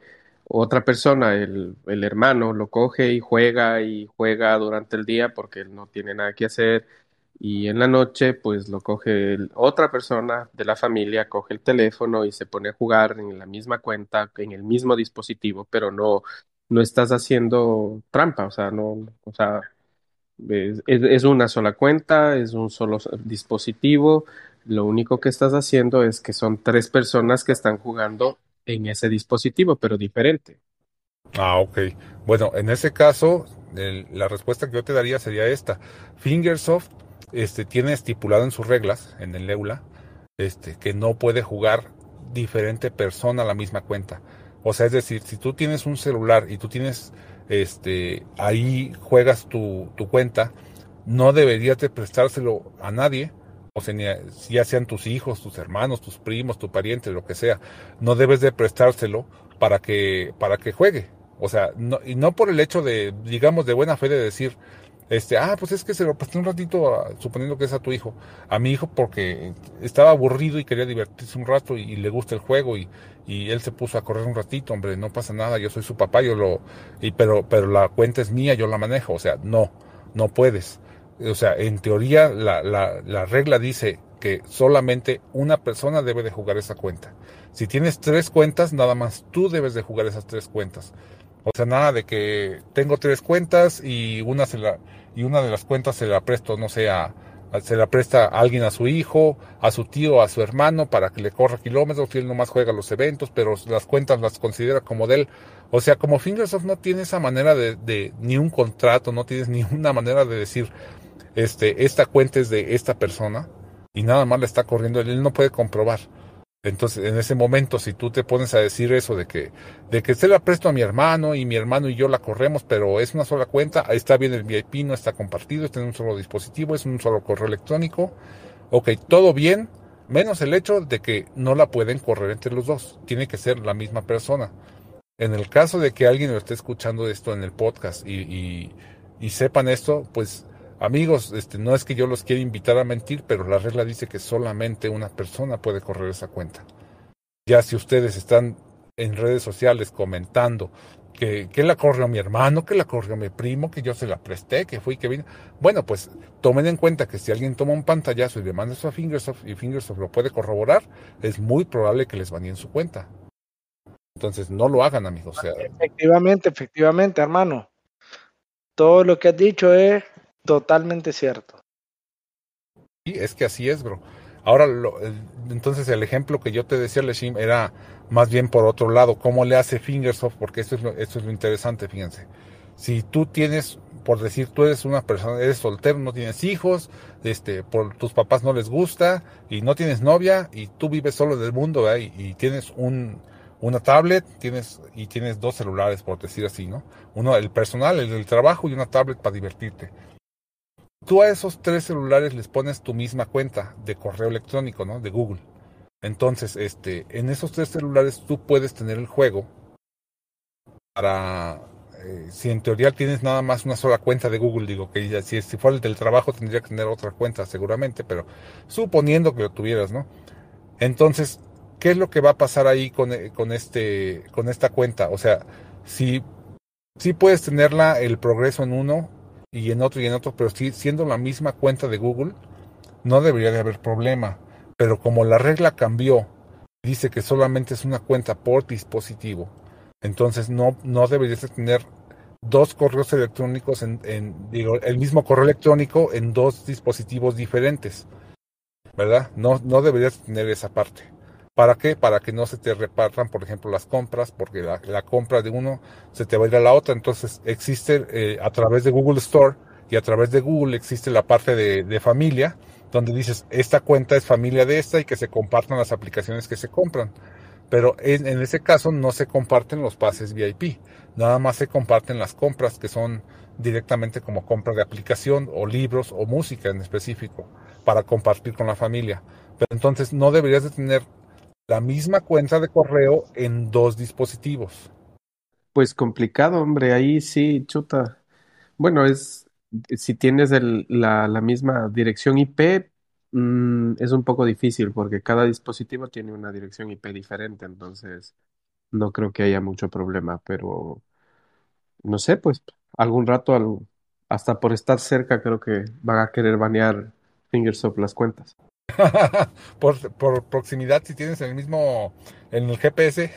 otra persona, el, el, hermano, lo coge y juega y juega durante el día porque él no tiene nada que hacer. Y en la noche pues lo coge otra persona de la familia, coge el teléfono y se pone a jugar en la misma cuenta, en el mismo dispositivo, pero no, no estás haciendo trampa, o sea, no, o sea, es, es una sola cuenta, es un solo dispositivo, lo único que estás haciendo es que son tres personas que están jugando en ese dispositivo, pero diferente. Ah, ok. Bueno, en ese caso, la respuesta que yo te daría sería esta. Fingersoft este, tiene estipulado en sus reglas, en el EULA, este, que no puede jugar diferente persona a la misma cuenta. O sea, es decir, si tú tienes un celular y tú tienes, este, ahí juegas tu, tu cuenta, no deberías de prestárselo a nadie ya sean tus hijos, tus hermanos, tus primos, tu pariente, lo que sea, no debes de prestárselo para que, para que juegue. O sea, no, y no por el hecho de, digamos, de buena fe de decir, este, ah, pues es que se lo presté un ratito, suponiendo que es a tu hijo, a mi hijo porque estaba aburrido y quería divertirse un rato y, le gusta el juego y, y, él se puso a correr un ratito, hombre, no pasa nada, yo soy su papá, yo lo, y, pero, pero la cuenta es mía, yo la manejo, o sea, no. no puedes. O sea, en teoría la, la, la regla dice que solamente una persona debe de jugar esa cuenta. Si tienes tres cuentas, nada más tú debes de jugar esas tres cuentas. O sea, nada de que tengo tres cuentas y una se la y una de las cuentas se la presto, no sé, a, se la presta alguien a su hijo, a su tío, a su hermano para que le corra kilómetros y él nomás juega los eventos, pero las cuentas las considera como de él. O sea, como Fingersoft no tiene esa manera de, de ni un contrato, no tienes ni una manera de decir, este, esta cuenta es de esta persona y nada más le está corriendo, él no puede comprobar. Entonces, en ese momento, si tú te pones a decir eso de que, de que se la presto a mi hermano y mi hermano y yo la corremos, pero es una sola cuenta, ahí está bien el VIP, no está compartido, está en un solo dispositivo, es un solo correo electrónico. Ok, todo bien, menos el hecho de que no la pueden correr entre los dos. Tiene que ser la misma persona. En el caso de que alguien lo esté escuchando esto en el podcast y, y sepan esto, pues Amigos, este, no es que yo los quiera invitar a mentir, pero la regla dice que solamente una persona puede correr esa cuenta. Ya si ustedes están en redes sociales comentando que, que la corrió mi hermano, que la corrió mi primo, que yo se la presté, que fui, que vino. Bueno, pues tomen en cuenta que si alguien toma un pantallazo y le manda eso a Fingersoft y Fingersoft lo puede corroborar, es muy probable que les en su cuenta. Entonces no lo hagan, amigos. efectivamente, efectivamente, hermano. Todo lo que has dicho es Totalmente cierto. Sí, es que así es, bro. Ahora, lo, entonces el ejemplo que yo te decía, Leshim, era más bien por otro lado, cómo le hace Fingersoft, porque esto es, lo, esto es lo interesante, fíjense. Si tú tienes, por decir, tú eres una persona, eres soltero, no tienes hijos, este, por tus papás no les gusta, y no tienes novia, y tú vives solo del mundo, ¿eh? y, y, tienes un, una tablet, tienes, y tienes dos celulares, por decir así, ¿no? Uno, el personal, el del trabajo, y una tablet para divertirte tú a esos tres celulares les pones tu misma cuenta de correo electrónico, ¿no? De Google. Entonces, este, en esos tres celulares tú puedes tener el juego para, eh, si en teoría tienes nada más una sola cuenta de Google, digo que si, si fuera el del trabajo tendría que tener otra cuenta seguramente, pero suponiendo que lo tuvieras, ¿no? Entonces, ¿qué es lo que va a pasar ahí con, eh, con, este, con esta cuenta? O sea, si, si puedes tenerla el progreso en uno y en otro y en otro, pero sí, siendo la misma cuenta de Google, no debería de haber problema. Pero como la regla cambió, dice que solamente es una cuenta por dispositivo, entonces no, no deberías de tener dos correos electrónicos en, digo, el mismo correo electrónico en dos dispositivos diferentes. ¿Verdad? No, no deberías tener esa parte. ¿Para qué? Para que no se te repartan, por ejemplo, las compras, porque la, compra de uno se te va a ir a la otra. Entonces existe eh, a través de Google Store y a través de Google existe la parte de, familia, donde dices, esta cuenta es familia de esta y que se compartan las aplicaciones que se compran. Pero en, en ese caso no se comparten los pases VIP, nada más se comparten las compras que son directamente como compra de aplicación o libros o música en específico para compartir con la familia. Pero entonces no deberías de tener la misma cuenta de correo en dos dispositivos. Pues complicado, hombre, ahí sí, chuta. Bueno, es si tienes la, misma dirección IP, mmm, es un poco difícil porque cada dispositivo tiene una dirección IP diferente, entonces no creo que haya mucho problema, pero no sé, pues algún rato, hasta por estar cerca, creo que van a querer banear Fingersoft las cuentas. *laughs* por, por, proximidad, si tienes el mismo en el GPS,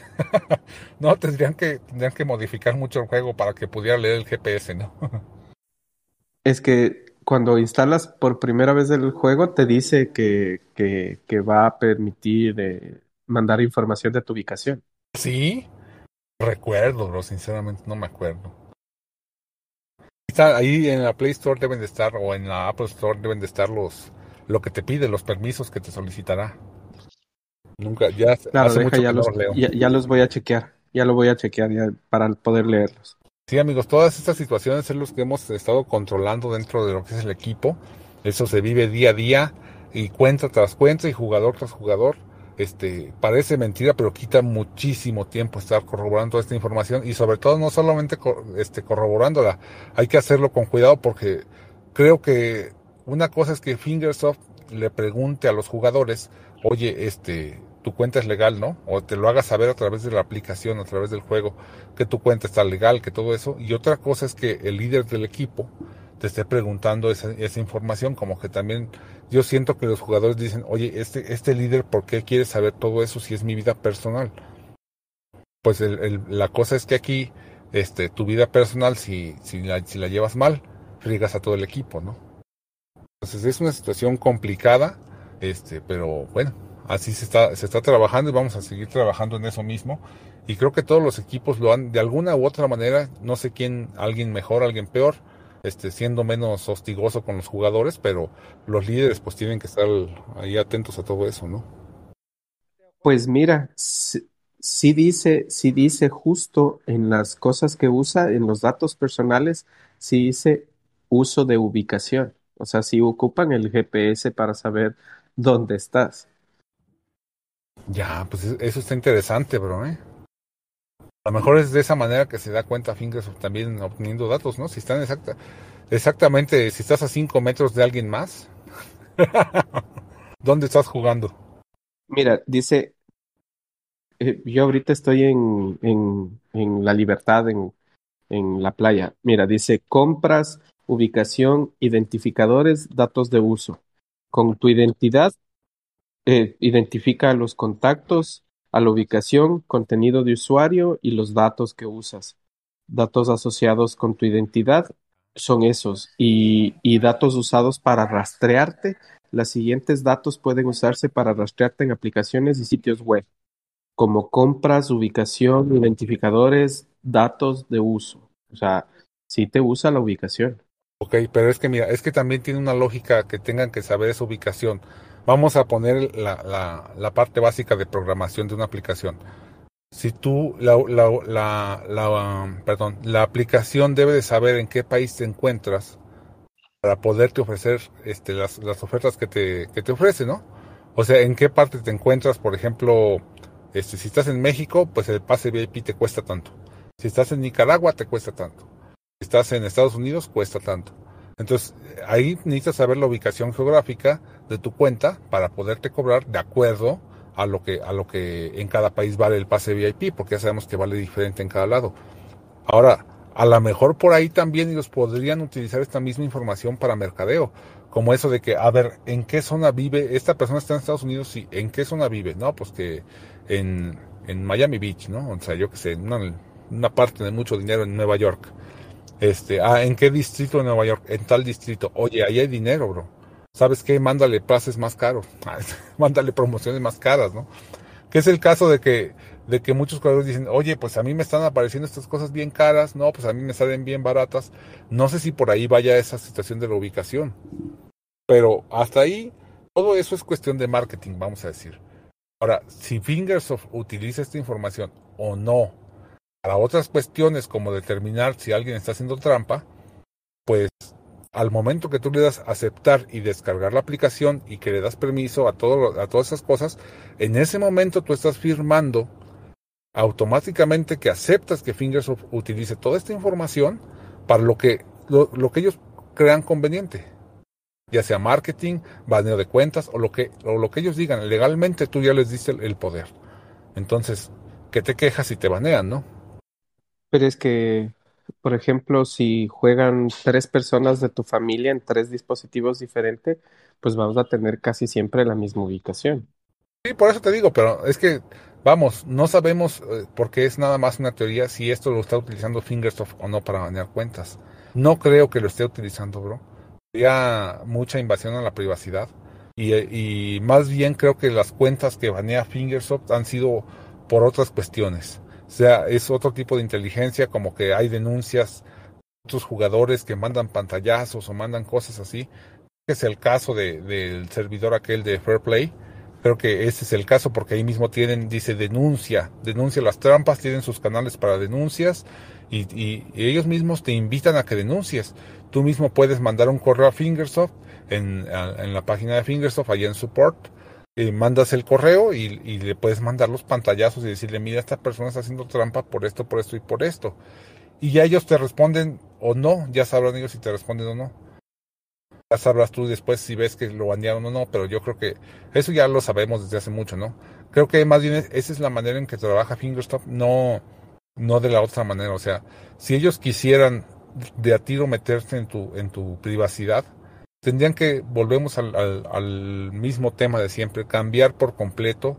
*laughs* no tendrían que tendrían que modificar mucho el juego para que pudiera leer el GPS, ¿no? *laughs* es que cuando instalas por primera vez el juego te dice que, que, que va a permitir eh, mandar información de tu ubicación. Sí, recuerdo, bro, sinceramente no me acuerdo. Está ahí en la Play Store deben de estar o en la Apple Store deben de estar los lo que te pide, los permisos que te solicitará. Nunca, ya claro, hace mucho ya, los, leo. Ya, los voy a chequear, ya lo voy a chequear ya para poder leerlos. Sí, amigos, todas estas situaciones son los que hemos estado controlando dentro de lo que es el equipo. Eso se vive día a día y cuenta tras cuenta y jugador tras jugador. Este, parece mentira, pero quita muchísimo tiempo estar corroborando esta información y sobre todo no solamente este, corroborándola, hay que hacerlo con cuidado porque creo que una cosa es que Fingersoft le pregunte a los jugadores, oye, este, tu cuenta es legal, ¿no? O te lo haga saber a través de la aplicación, a través del juego, que tu cuenta está legal, que todo eso. Y otra cosa es que el líder del equipo te esté preguntando esa, información, como que también yo siento que los jugadores dicen, oye, este, este líder, ¿por qué quiere saber todo eso si es mi vida personal? Pues la cosa es que aquí, este, tu vida personal, si, la, llevas mal, friegas a todo el equipo, ¿no? Entonces es una situación complicada, este, pero bueno, así se está, se está trabajando y vamos a seguir trabajando en eso mismo. Y creo que todos los equipos lo han, de alguna u otra manera, no sé quién, alguien mejor, alguien peor, este, siendo menos hostigoso con los jugadores, pero los líderes pues tienen que estar ahí atentos a todo eso, ¿no? Pues mira, sí, dice, sí dice justo en las cosas que usa, en los datos personales, sí dice uso de ubicación. O sea, si ocupan el GPS para saber dónde estás. Ya, pues eso está interesante, bro, ¿eh? A lo mejor es de esa manera que se da cuenta Fingers también obteniendo datos, ¿no? Si están exacta, exactamente, si estás a 5 metros de alguien más, *laughs* ¿dónde estás jugando? Mira, dice, eh, yo ahorita estoy en, en, en La Libertad, en, en la playa. Mira, dice compras, ubicación, identificadores, datos de uso. Con tu identidad, eh, identifica los contactos, a la ubicación, contenido de usuario y los datos que usas. Datos asociados con tu identidad son esos y, datos usados para rastrearte. Los siguientes datos pueden usarse para rastrearte en aplicaciones y sitios web, como compras, ubicación, identificadores, datos de uso. O sea, sí te usa la ubicación. Ok, pero es que mira, es que también tiene una lógica que tengan que saber esa ubicación. Vamos a poner la, parte básica de programación de una aplicación. Si tú, la, la, la, perdón, la aplicación debe de saber en qué país te encuentras para poderte ofrecer este, las, las ofertas que te, que te ofrece, ¿no? O sea, en qué parte te encuentras, por ejemplo, este, si estás en México, pues el pase VIP te cuesta tanto. Si estás en Nicaragua, te cuesta tanto. Estás en Estados Unidos, cuesta tanto. Entonces, ahí necesitas saber la ubicación geográfica de tu cuenta para poderte cobrar de acuerdo a lo que a lo que en cada país vale el pase VIP, porque ya sabemos que vale diferente en cada lado. Ahora, a lo mejor por ahí también ellos podrían utilizar esta misma información para mercadeo, como eso de que, a ver, ¿en qué zona vive? Esta persona está en Estados Unidos, sí, ¿en qué zona vive? No, pues que en, en Miami Beach, ¿no? O sea, yo que sé, una, una parte de mucho dinero en Nueva York. Este, ah, ¿en qué distrito de Nueva York? En tal distrito. Oye, ahí hay dinero, bro. ¿Sabes qué? Mándale pases más caros. *laughs* Mándale promociones más caras, ¿no? Que es el caso de que, de que muchos jugadores dicen, oye, pues a mí me están apareciendo estas cosas bien caras, no, pues a mí me salen bien baratas. No sé si por ahí vaya esa situación de la ubicación. Pero hasta ahí, todo eso es cuestión de marketing, vamos a decir. Ahora, si Fingersoft utiliza esta información o no para otras cuestiones como determinar si alguien está haciendo trampa, pues al momento que tú le das aceptar y descargar la aplicación y que le das permiso a, todo, a todas esas cosas, en ese momento tú estás firmando automáticamente que aceptas que Fingersoft utilice toda esta información para lo que, lo, lo que ellos crean conveniente. Ya sea marketing, baneo de cuentas o lo que, lo que ellos digan. Legalmente tú ya les diste el, el poder. Entonces, ¿qué te quejas si te banean, no? Pero es que, por ejemplo, si juegan tres personas de tu familia en tres dispositivos diferentes, pues vamos a tener casi siempre la misma ubicación. Sí, por eso te digo, pero es que, vamos, no sabemos, eh, porque es nada más una teoría, si esto lo está utilizando Fingersoft o no para banear cuentas. No creo que lo esté utilizando, bro. Sería mucha invasión a la privacidad. Y, y más bien creo que las cuentas que banea Fingersoft han sido por otras cuestiones. O sea, es otro tipo de inteligencia, como que hay denuncias, otros jugadores que mandan pantallazos o mandan cosas así. Es el caso de, del servidor aquel de Fair Play. Creo que ese es el caso porque ahí mismo tienen, dice denuncia, denuncia las trampas, tienen sus canales para denuncias y ellos mismos te invitan a que denuncies. Tú mismo puedes mandar un correo a Fingersoft en, en la página de Fingersoft, allá en support, eh, mandas el correo y, le puedes mandar los pantallazos y decirle, mira, esta persona está haciendo trampa por esto, por esto y por esto. Y ya ellos te responden o no, ya sabrán ellos si te responden o no. Ya sabrás tú después si ves que lo banearon o no, pero yo creo que eso ya lo sabemos desde hace mucho, ¿no? Creo que más bien esa es la manera en que trabaja Fingerstop, no, no de la otra manera. O sea, si ellos quisieran de a tiro meterse en tu, en tu privacidad, tendrían que, volvemos al, al, mismo tema de siempre, cambiar por completo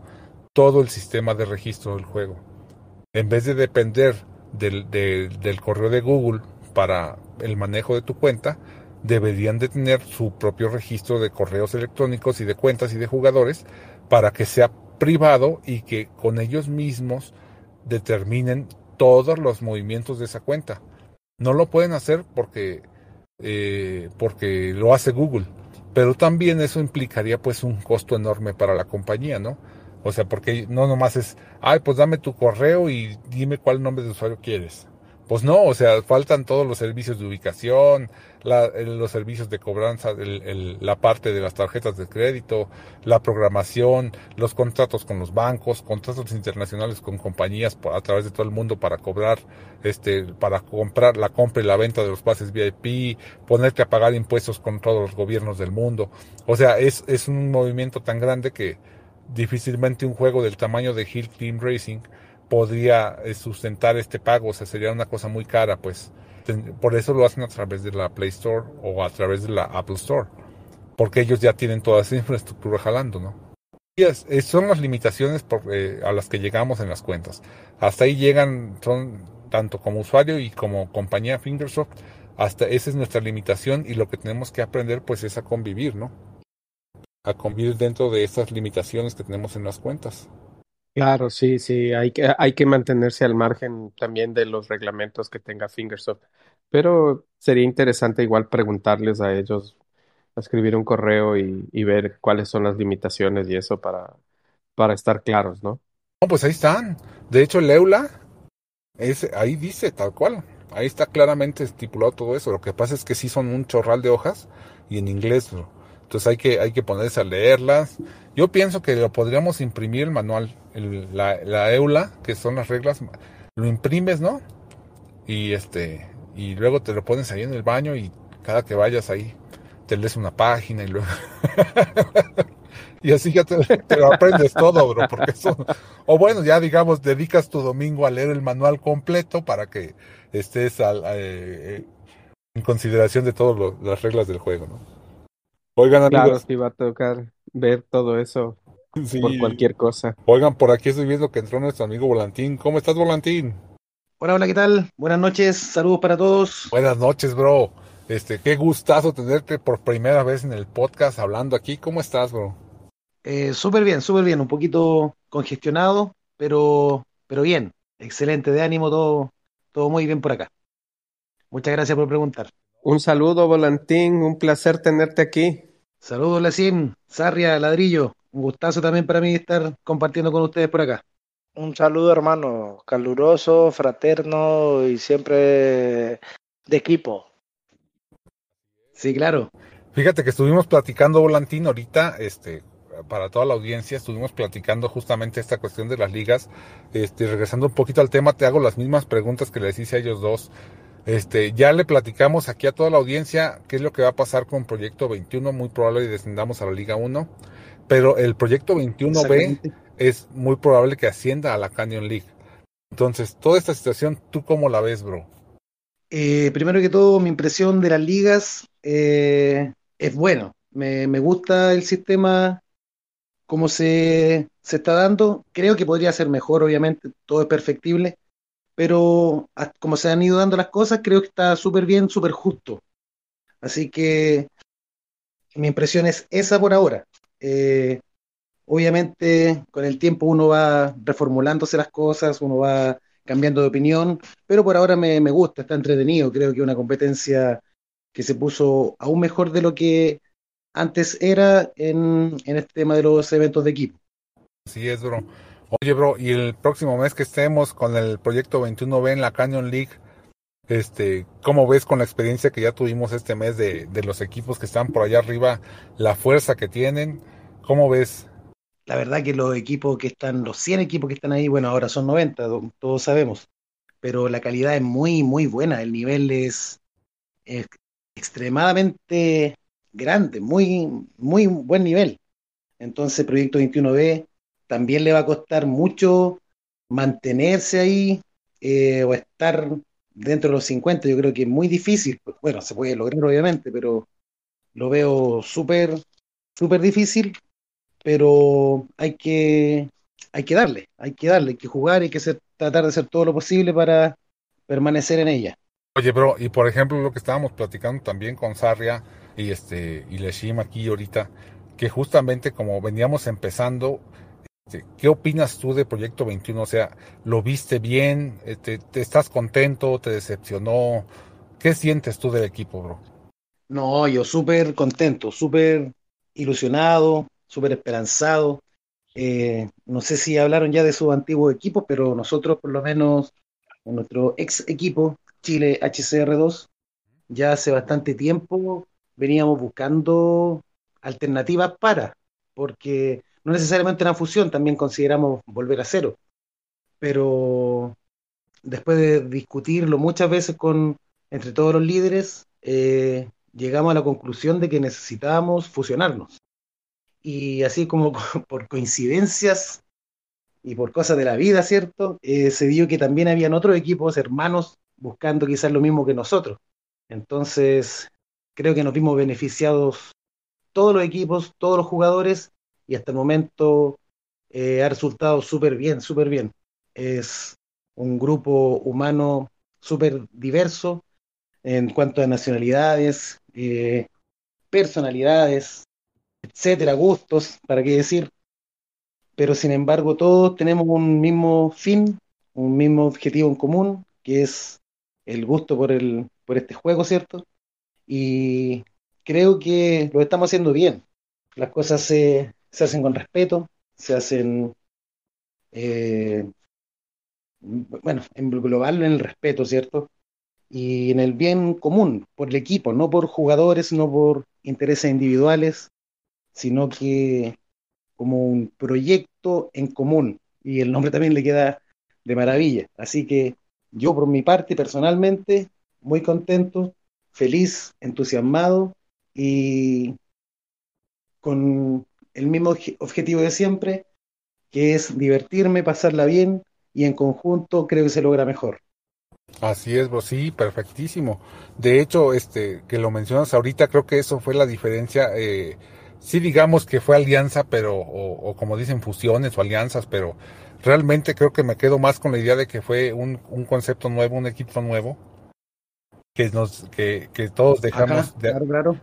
todo el sistema de registro del juego. En vez de depender del, del correo de Google para el manejo de tu cuenta, deberían de tener su propio registro de correos electrónicos y de cuentas y de jugadores para que sea privado y que con ellos mismos determinen todos los movimientos de esa cuenta. No lo pueden hacer porque, eh, porque lo hace Google, pero también eso implicaría pues un costo enorme para la compañía, ¿no? O sea, porque no nomás es, ay, pues dame tu correo y dime cuál nombre de usuario quieres. Pues no, o sea, faltan todos los servicios de ubicación, los servicios de cobranza, la parte de las tarjetas de crédito, la programación, los contratos con los bancos, contratos internacionales con compañías a través de todo el mundo para cobrar, este, para comprar la compra y la venta de los pases VIP, ponerte a pagar impuestos con todos los gobiernos del mundo. O sea, es, es un movimiento tan grande que difícilmente un juego del tamaño de Hill Team Racing podría eh, sustentar este pago, o sea, sería una cosa muy cara, pues por eso lo hacen a través de la Play Store o a través de la Apple Store, porque ellos ya tienen toda esa infraestructura jalando, ¿no? Y es, son las limitaciones eh, a las que llegamos en las cuentas. Hasta ahí llegan, son tanto como usuario y como compañía Fingersoft, hasta esa es nuestra limitación y lo que tenemos que aprender pues es a convivir, ¿no? A convivir dentro de esas limitaciones que tenemos en las cuentas. Claro, sí, sí, hay que, hay que mantenerse al margen también de los reglamentos que tenga Fingersoft. Pero sería interesante igual preguntarles a ellos, escribir un correo y, y ver cuáles son las limitaciones y eso para, para estar claros, ¿no? No, pues ahí están. De hecho, el EULA, es, ahí dice tal cual. Ahí está claramente estipulado todo eso. Lo que pasa es que sí son un chorral de hojas y en inglés. Entonces hay que, hay que ponerse a leerlas. Yo pienso que lo podríamos imprimir el manual, la, la, EULA, que son las reglas, lo imprimes, ¿no? Y este, y luego te lo pones ahí en el baño y cada que vayas ahí te lees una página y luego *laughs* y así ya te, lo aprendes todo, bro, porque eso, o bueno, ya digamos, dedicas tu domingo a leer el manual completo para que estés eh, en consideración de todas las reglas del juego, ¿no? Oigan, Claro, sí va a tocar ver todo eso *laughs* por cualquier cosa. Oigan, por aquí estoy viendo que entró nuestro amigo Volantín. ¿Cómo estás, Volantín? Hola, hola, ¿qué tal? Buenas noches, saludos para todos. Buenas noches, bro. Este, qué gustazo tenerte por primera vez en el podcast hablando aquí. ¿Cómo estás, bro? Eh, súper bien, súper bien. Un poquito congestionado, pero, pero bien. Excelente de ánimo, todo, todo muy bien por acá. Muchas gracias por preguntar. Un saludo, Volantín. Un placer tenerte aquí. Saludos, Lacim, Sarria, Ladrillo. Un gustazo también para mí estar compartiendo con ustedes por acá. Un saludo, hermano, caluroso, fraterno y siempre de equipo. Sí, claro. Fíjate que estuvimos platicando, Volantín, ahorita, este, para toda la audiencia, estuvimos platicando justamente esta cuestión de las ligas. Este, regresando un poquito al tema, te hago las mismas preguntas que les hice a ellos dos. Este, ya le platicamos aquí a toda la audiencia qué es lo que va a pasar con Proyecto 21, muy probable que descendamos a la Liga 1, pero el Proyecto 21B es muy probable que ascienda a la Canyon League. Entonces, toda esta situación, ¿tú cómo la ves, bro? Eh, primero que todo, mi impresión de las ligas eh, es bueno. Me, me, gusta el sistema como se, se está dando. Creo que podría ser mejor, obviamente, todo es perfectible pero como se han ido dando las cosas, creo que está súper bien, súper justo. Así que mi impresión es esa por ahora. Eh, obviamente, con el tiempo uno va reformulándose las cosas, uno va cambiando de opinión, pero por ahora me, me gusta, está entretenido. Creo que una competencia que se puso aún mejor de lo que antes era en, en este tema de los eventos de equipo. Sí, es, bro. Oye, bro, y el próximo mes que estemos con el proyecto 21B en la Canyon League, este, ¿cómo ves con la experiencia que ya tuvimos este mes de, de los equipos que están por allá arriba, la fuerza que tienen? ¿Cómo ves? La verdad que los equipos que están, los 100 equipos que están ahí, bueno, ahora son 90, todos sabemos, pero la calidad es muy, muy buena, el nivel es, es extremadamente grande, muy, muy buen nivel. Entonces, Proyecto 21B también le va a costar mucho mantenerse ahí eh, o estar dentro de los 50 yo creo que es muy difícil. Bueno, se puede lograr obviamente, pero lo veo súper, súper difícil, pero hay que, hay que darle, hay que darle, hay que jugar, hay que tratar de hacer todo lo posible para permanecer en ella. Oye, bro, y por ejemplo lo que estábamos platicando también con Sarria y este y Leshim aquí ahorita, que justamente como veníamos empezando, ¿qué opinas tú de Proyecto 21? O sea, ¿lo viste bien? ¿Te, este, te estás contento? ¿Te decepcionó? ¿Qué sientes tú del equipo, bro? No, yo súper contento, súper ilusionado, súper esperanzado. Eh, no sé si hablaron ya de su antiguo equipo, pero nosotros por lo menos, en nuestro ex equipo, Chile HCR2, ya hace bastante tiempo veníamos buscando alternativas para, porque no necesariamente una fusión, también consideramos volver a cero. Pero después de discutirlo muchas veces con entre todos los líderes, eh, llegamos a la conclusión de que necesitábamos fusionarnos. Y así como *laughs* por coincidencias y por cosas de la vida, ¿cierto? Eh, se dio que también habían otros equipos hermanos buscando quizás lo mismo que nosotros. Entonces, creo que nos vimos beneficiados todos los equipos, todos los jugadores, y hasta el momento eh, ha resultado súper bien, súper bien. Es un grupo humano súper diverso en cuanto a nacionalidades, eh, personalidades, etcétera, gustos, para qué decir. Pero sin embargo, todos tenemos un mismo fin, un mismo objetivo en común, que es el gusto por, el, por este juego, ¿cierto? Y creo que lo estamos haciendo bien. Las cosas se, se hacen con respeto, se hacen, eh, bueno, en global en el respeto, ¿cierto? Y en el bien común, por el equipo, no por jugadores, no por intereses individuales, sino que como un proyecto en común. Y el nombre también le queda de maravilla. Así que yo por mi parte, personalmente, muy contento, feliz, entusiasmado y con el mismo objetivo de siempre, que es divertirme, pasarla bien y en conjunto creo que se logra mejor. Así es, bro, sí, perfectísimo. De hecho, este, que lo mencionas ahorita, creo que eso fue la diferencia. Eh, sí, digamos que fue alianza, pero, o, como dicen, fusiones o alianzas, pero realmente creo que me quedo más con la idea de que fue un, un concepto nuevo, un equipo nuevo, que nos que, que todos dejamos de,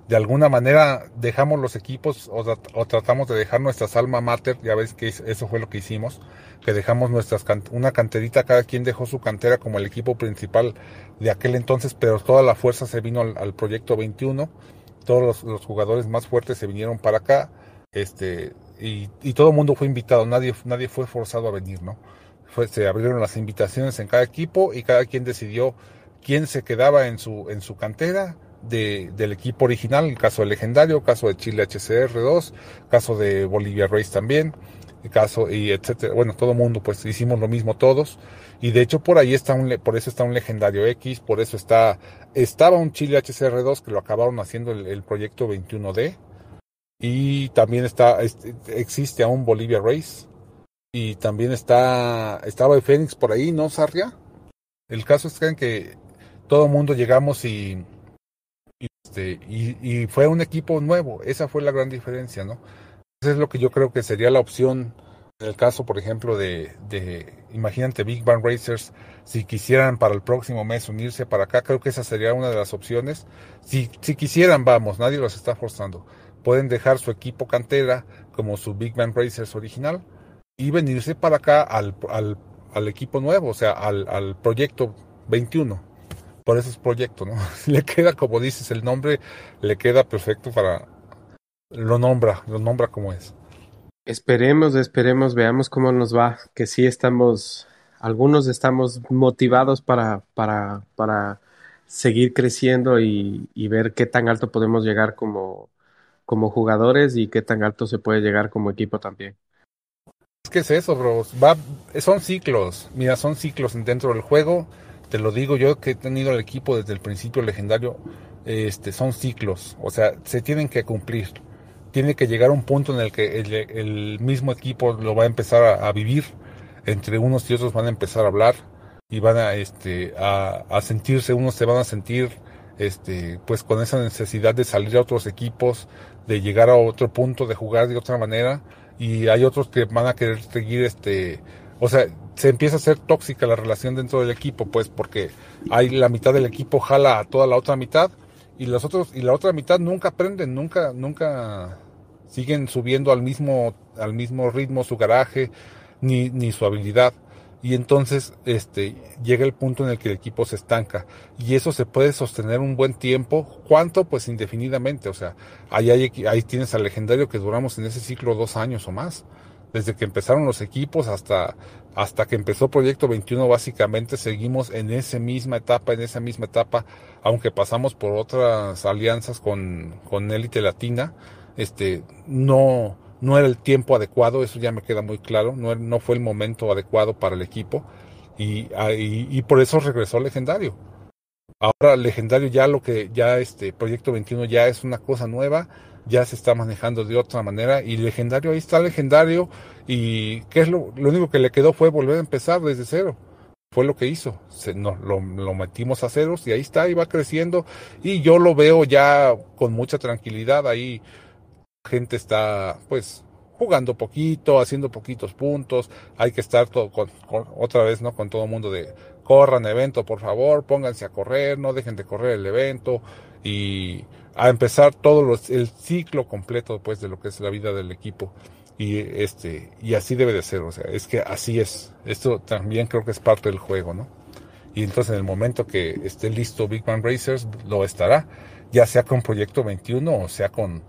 de, alguna manera dejamos los equipos o, o, tratamos de dejar nuestras alma mater ya ves que eso fue lo que hicimos que dejamos nuestras una canterita cada quien dejó su cantera como el equipo principal de aquel entonces pero toda la fuerza se vino al, proyecto 21 todos los, los, jugadores más fuertes se vinieron para acá este y, y todo el mundo fue invitado nadie nadie fue forzado a venir no fue, se abrieron las invitaciones en cada equipo y cada quien decidió quién se quedaba en su, en su cantera de, del equipo original, el caso del legendario, caso de Chile HCR2, caso de Bolivia Race también, el caso y etcétera. Bueno, todo mundo pues hicimos lo mismo todos y de hecho por ahí está un por eso está un legendario X, por eso está estaba un Chile HCR2 que lo acabaron haciendo el, proyecto 21D y también está existe aún Bolivia Race y también está estaba el Fénix por ahí, ¿no, Sarria? El caso es que todo el mundo llegamos y, este, y, fue un equipo nuevo. Esa fue la gran diferencia, ¿no? Eso es lo que yo creo que sería la opción en el caso, por ejemplo, de, de, imagínate, Big Bang Racers, si quisieran para el próximo mes unirse para acá, creo que esa sería una de las opciones. Si, si quisieran, vamos, nadie los está forzando. Pueden dejar su equipo cantera como su Big Bang Racers original y venirse para acá al, al, al equipo nuevo, o sea, al, al proyecto 21 por esos proyectos, ¿no? *laughs* Le queda, como dices, el nombre le queda perfecto para... Lo nombra, lo nombra como es. Esperemos, esperemos, veamos cómo nos va, que sí estamos, algunos estamos motivados para, para, para seguir creciendo y, y ver qué tan alto podemos llegar como, como jugadores y qué tan alto se puede llegar como equipo también. Es que es eso, bro. Va, son ciclos. Mira, son ciclos dentro del juego te lo digo yo que he tenido el equipo desde el principio legendario, este, son ciclos, o sea, se tienen que cumplir. Tiene que llegar un punto en el que el, mismo equipo lo va a empezar a, vivir, entre unos y otros van a empezar a hablar, y van a, este, a, a sentirse, unos se van a sentir este, pues con esa necesidad de salir a otros equipos, de llegar a otro punto, de jugar de otra manera, y hay otros que van a querer seguir, este, o sea, se empieza a ser tóxica la relación dentro del equipo, pues, porque hay la mitad del equipo jala a toda la otra mitad, y los otros, y la otra mitad nunca aprenden, nunca, nunca siguen subiendo al mismo, al mismo ritmo su garaje, ni, ni su habilidad. Y entonces este llega el punto en el que el equipo se estanca y eso se puede sostener un buen tiempo. Cuánto pues indefinidamente. O sea ahí, hay, ahí tienes al legendario que duramos en ese ciclo dos años o más desde que empezaron los equipos hasta hasta que empezó Proyecto 21 básicamente seguimos en esa misma etapa en esa misma etapa aunque pasamos por otras alianzas con con élite latina este no no era el tiempo adecuado, eso ya me queda muy claro, no, no fue el momento adecuado para el equipo y, ah, y, y, por eso regresó Legendario. Ahora Legendario ya lo que ya este Proyecto 21 ya es una cosa nueva, ya se está manejando de otra manera y Legendario ahí está Legendario y qué es lo, lo único que le quedó fue volver a empezar desde cero. Fue lo que hizo, se, no, lo, metimos a ceros y ahí está, y va creciendo y yo lo veo ya con mucha tranquilidad ahí gente está pues jugando poquito, haciendo poquitos puntos, hay que estar todo con, otra vez, ¿no? Con todo el mundo de corran evento, por favor, pónganse a correr, no dejen de correr el evento y a empezar todo los, el ciclo completo pues de lo que es la vida del equipo y este y así debe de ser, o sea, es que así es. Esto también creo que es parte del juego, ¿no? Y entonces en el momento que esté listo Big Man Racers lo estará, ya sea con Proyecto 21 o sea con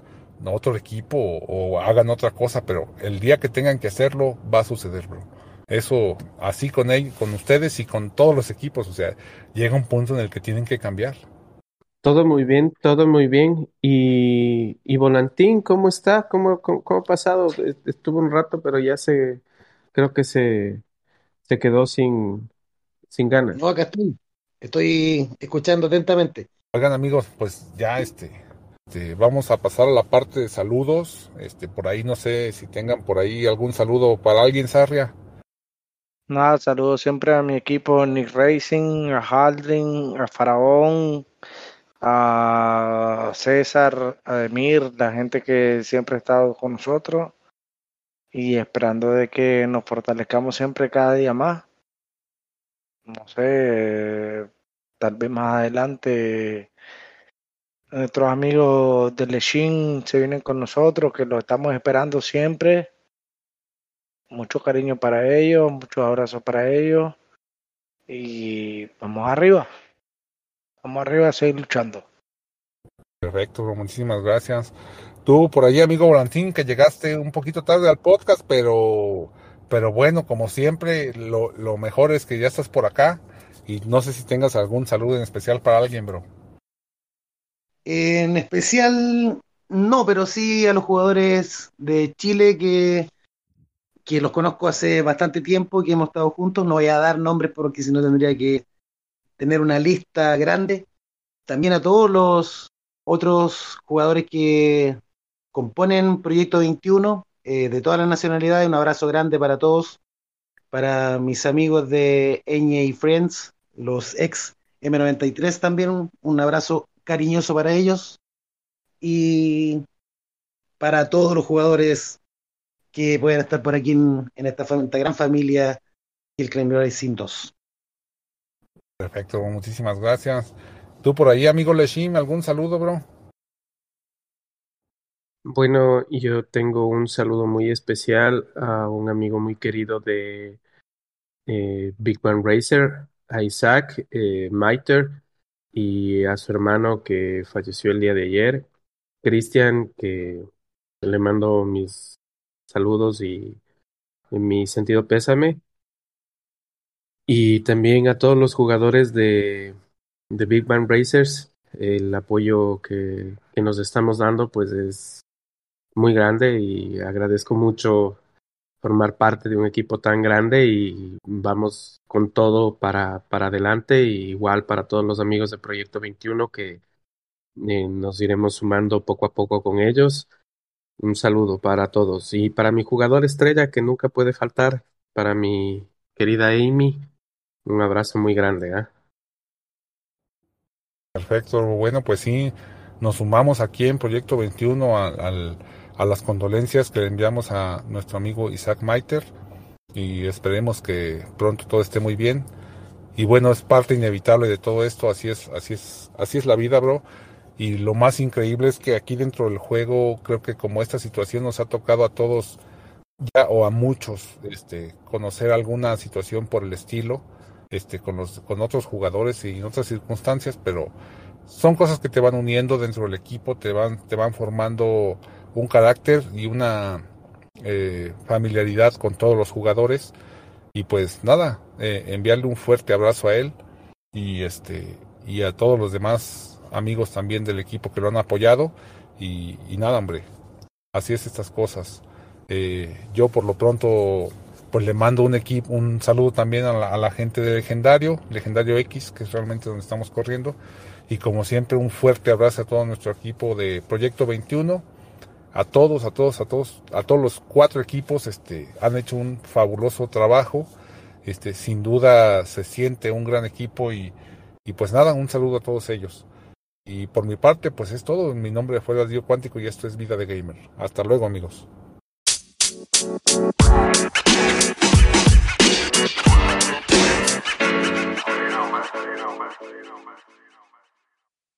otro equipo o, hagan otra cosa, pero el día que tengan que hacerlo va a suceder, bro. Eso así con él, con ustedes y con todos los equipos, o sea, llega un punto en el que tienen que cambiar. Todo muy bien, todo muy bien. Y, y Volantín, ¿cómo está? ¿Cómo, cómo, cómo, ha pasado? Estuvo un rato, pero ya se, creo que se, se quedó sin, sin ganas. No, acá estoy. Estoy escuchando atentamente. Oigan amigos, pues ya este, este, vamos a pasar a la parte de saludos. Este, por ahí no sé si tengan por ahí algún saludo para alguien, Sarria. Nada, saludo siempre a mi equipo Nick Racing, a Haldrin, a Faraón, a César, a Emir, la gente que siempre ha estado con nosotros y esperando de que nos fortalezcamos siempre cada día más. No sé, tal vez más adelante Nuestros amigos de Lechín se vienen con nosotros, que los estamos esperando siempre. Mucho cariño para ellos, muchos abrazos para ellos. Y vamos arriba. Vamos arriba a seguir luchando. Perfecto, muchísimas gracias. Tú por ahí, amigo Volantín, que llegaste un poquito tarde al podcast, pero, pero bueno, como siempre, lo, lo mejor es que ya estás por acá. Y no sé si tengas algún saludo en especial para alguien, bro. En especial, no, pero sí a los jugadores de Chile que, que los conozco hace bastante tiempo, que hemos estado juntos. No voy a dar nombres porque si no tendría que tener una lista grande. También a todos los otros jugadores que componen Proyecto 21, eh, de todas las nacionalidades, un abrazo grande para todos, para mis amigos de Eñe y Friends, los ex M93 también, un, abrazo cariñoso para ellos y para todos los jugadores que puedan estar por aquí en, en esta, gran familia el Crime Racing 2. Perfecto, muchísimas gracias. Tú por ahí, amigo Leshim, ¿algún saludo, bro? Bueno, yo tengo un saludo muy especial a un amigo muy querido de eh, Big Man Racer, Isaac eh, Maiter, y a su hermano que falleció el día de ayer, Cristian, que le mando mis saludos y, y, mi sentido pésame. Y también a todos los jugadores de, de Big Bang Racers, el apoyo que, que nos estamos dando pues es muy grande y agradezco mucho formar parte de un equipo tan grande y vamos con todo para, para adelante y igual para todos los amigos de Proyecto 21 que eh, nos iremos sumando poco a poco con ellos. Un saludo para todos y para mi jugador estrella que nunca puede faltar, para mi querida Amy, Un abrazo muy grande. ¿eh? Perfecto, bueno, pues sí, nos sumamos aquí en Proyecto 21 a, al, a las condolencias que le enviamos a nuestro amigo Isaac Maiter y esperemos que pronto todo esté muy bien. Y bueno, es parte inevitable de todo esto, así es, así es, así es la vida, bro. Y lo más increíble es que aquí dentro del juego, creo que como esta situación nos ha tocado a todos ya o a muchos, este, conocer alguna situación por el estilo, este, con los, con otros jugadores y en otras circunstancias, pero son cosas que te van uniendo dentro del equipo, te van, te van formando un carácter y una eh, familiaridad con todos los jugadores. Y pues nada, eh, enviarle un fuerte abrazo a él y este y a todos los demás amigos también del equipo que lo han apoyado. Y, nada, hombre, así es estas cosas. Eh, yo por lo pronto pues le mando un equipo, un saludo también a la, gente de Legendario, Legendario X, que es realmente donde estamos corriendo. Y como siempre, un fuerte abrazo a todo nuestro equipo de Proyecto 21 a todos, a todos, a todos, a todos los cuatro equipos, este, han hecho un fabuloso trabajo. Este, sin duda se siente un gran equipo y, y pues nada, un saludo a todos ellos. Y por mi parte, pues es todo. Mi nombre fue Radio Cuántico y esto es Vida de Gamer. Hasta luego, amigos.